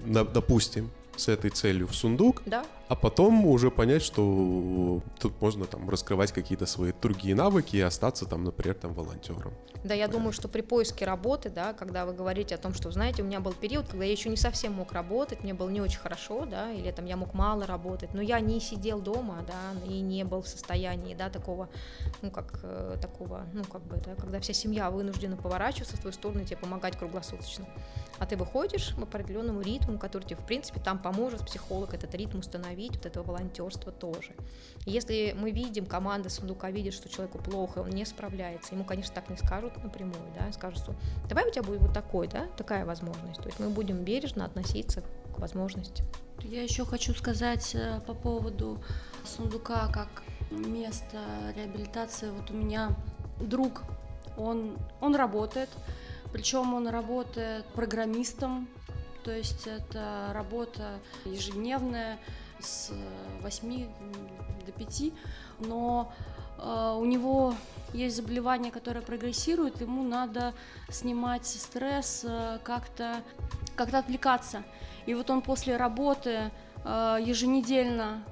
допустим, с этой целью в сундук, Да, а потом уже понять, что тут можно там раскрывать какие-то свои другие навыки и остаться там, например, там волонтером. Да, я думаю, что при поиске работы, да, когда вы говорите о том, что, знаете, у меня был период, когда я еще не совсем мог работать, мне было не очень хорошо, да, или там я мог мало работать, но я не сидел дома, да, и не был в состоянии, да, такого, ну, как, э, такого, ну, как бы, да, когда вся семья вынуждена поворачиваться в твою сторону и тебе помогать круглосуточно. А ты выходишь в определенному ритму, который тебе, в принципе, там поможет психолог этот ритм установить, вот этого волонтерства тоже. Если мы видим, команда сундука видит, что человеку плохо, он не справляется, ему, конечно, так не скажут напрямую, да, скажут, что давай у тебя будет вот такой, да, такая возможность. То есть мы будем бережно относиться к возможности. Я еще хочу сказать э, по поводу сундука как места реабилитации. Вот у меня друг, он, он работает, причем он работает программистом, то есть это работа ежедневная с 8 до 5, но э, у него есть заболевание, которое прогрессирует, ему надо снимать стресс, э, как-то как-то отвлекаться. И вот он после работы э, еженедельно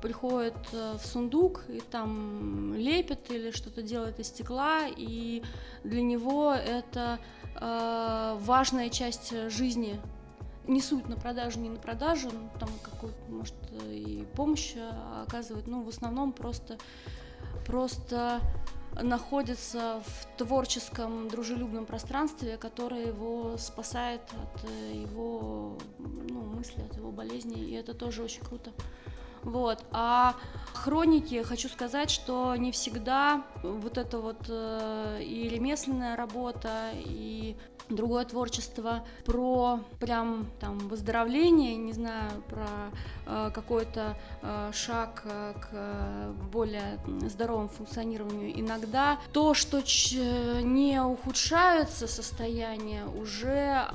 приходит э, в сундук и там лепит или что-то делает из стекла, и для него это э, важная часть жизни. Не суть на продажу, не на продажу, ну, там какую-то, может, и помощь э, оказывает, ну, в основном просто, просто находится в творческом, дружелюбном пространстве, которое его спасает от э, его ну, мысли, от его болезни, и это тоже очень круто. Вот. А хроники, хочу сказать, что не всегда вот это вот э, и ремесленная работа, и другое творчество про прям там выздоровление, не знаю, про какой-то э, шаг э, к э, более здоровому функционированию. Иногда то, что не ухудшается состояние, уже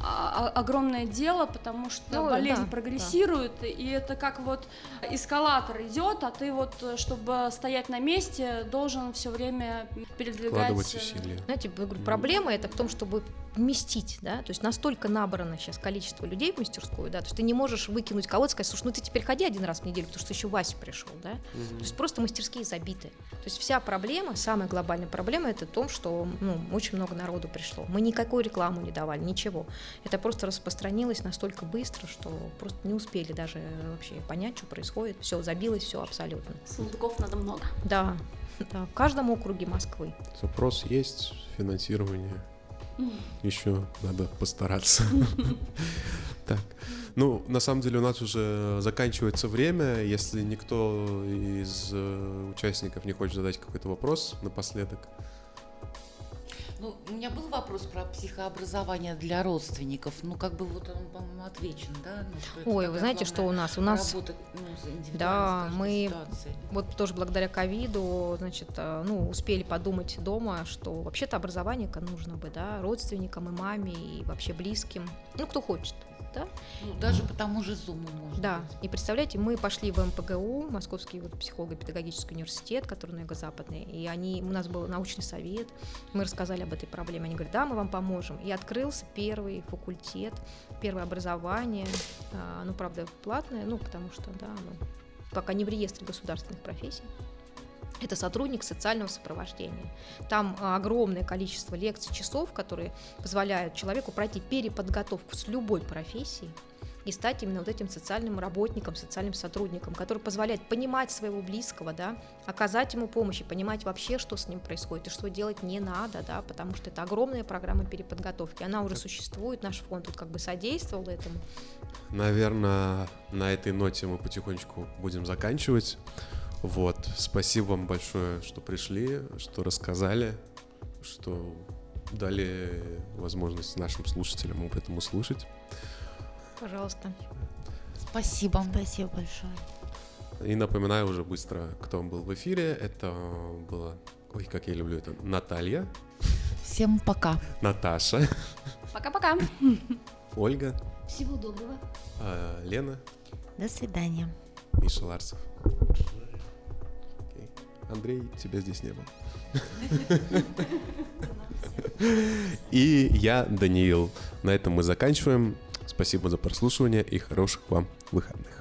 огромное дело, потому что Ну, болезнь да, прогрессирует, и это как вот эскалатор идет, а ты вот, э, чтобы стоять на месте, должен все время передвигать. Э, усилия. Знаете, я говорю, проблема это в том, чтобы вместить, да, то есть настолько набрано сейчас количество людей в мастерскую, да, то есть ты не можешь выкинуть кого-то и сказать, слушай, ну ты теперь ходи один раз в неделю, потому что еще Вася пришел, да, то есть просто мастерские забиты. То есть вся проблема, самая глобальная проблема, это в том, что ну, очень много народу пришло. Мы никакой рекламу не давали, ничего. Это просто распространилось настолько быстро, что просто не успели даже вообще понять, что происходит. Все, забилось, все абсолютно. Сундуков надо много. Да, *laughs* да, в каждом округе Москвы. Запрос есть, финансирование. Еще надо постараться. *laughs* *laughs* Так. Ну, на самом деле у нас уже заканчивается время. Если никто из э, участников не хочет задать какой-то вопрос напоследок. Ну, у меня был вопрос про психообразование для родственников. Ну, как бы вот он, по-моему, отвечен, да? Ну, Ой, вы знаете, что у нас? У нас работа, ну, Да, мы- ситуацией. вот тоже благодаря ковиду, значит, э, ну, успели подумать дома, что вообще-то образование нужно бы, да, родственникам и маме, и вообще близким, ну, кто хочет, да? Ну, даже по тому же зуму можно. Да, и представляете, мы пошли в МПГУ, Московский вот, психолого-педагогический университет, который на юго-западный, и они, у нас был научный совет, мы рассказали об этой проблеме, они говорят, да, мы вам поможем. И открылся первый факультет, первое образование, а, ну, правда, платное, ну, потому что, да, оно пока не в реестре государственных профессий. Это сотрудник социального сопровождения. Там а, огромное количество лекций, часов, которые позволяют человеку пройти переподготовку с любой профессией и стать именно вот этим социальным работником, социальным сотрудником, который позволяет понимать своего близкого, да, оказать ему помощь и понимать вообще, что с ним происходит и что делать не надо, да, потому что это огромная программа переподготовки. Она уже существует, наш фонд тут как бы содействовал этому. Наверное, на этой ноте мы потихонечку будем заканчивать. Вот. Спасибо вам большое, что пришли, что рассказали, что дали возможность нашим слушателям об этом услышать. Пожалуйста. Спасибо. Спасибо большое. И напоминаю уже быстро, кто был в эфире. Это была, ой, как я люблю это, Наталья, Всем пока. Наташа, Пока-пока. Ольга, Всего доброго. а, Лена, До свидания. Миша Ларцев. Андрей, тебя здесь не было. *laughs* И я, Даниил. На этом мы заканчиваем. Спасибо за прослушивание и хороших вам выходных.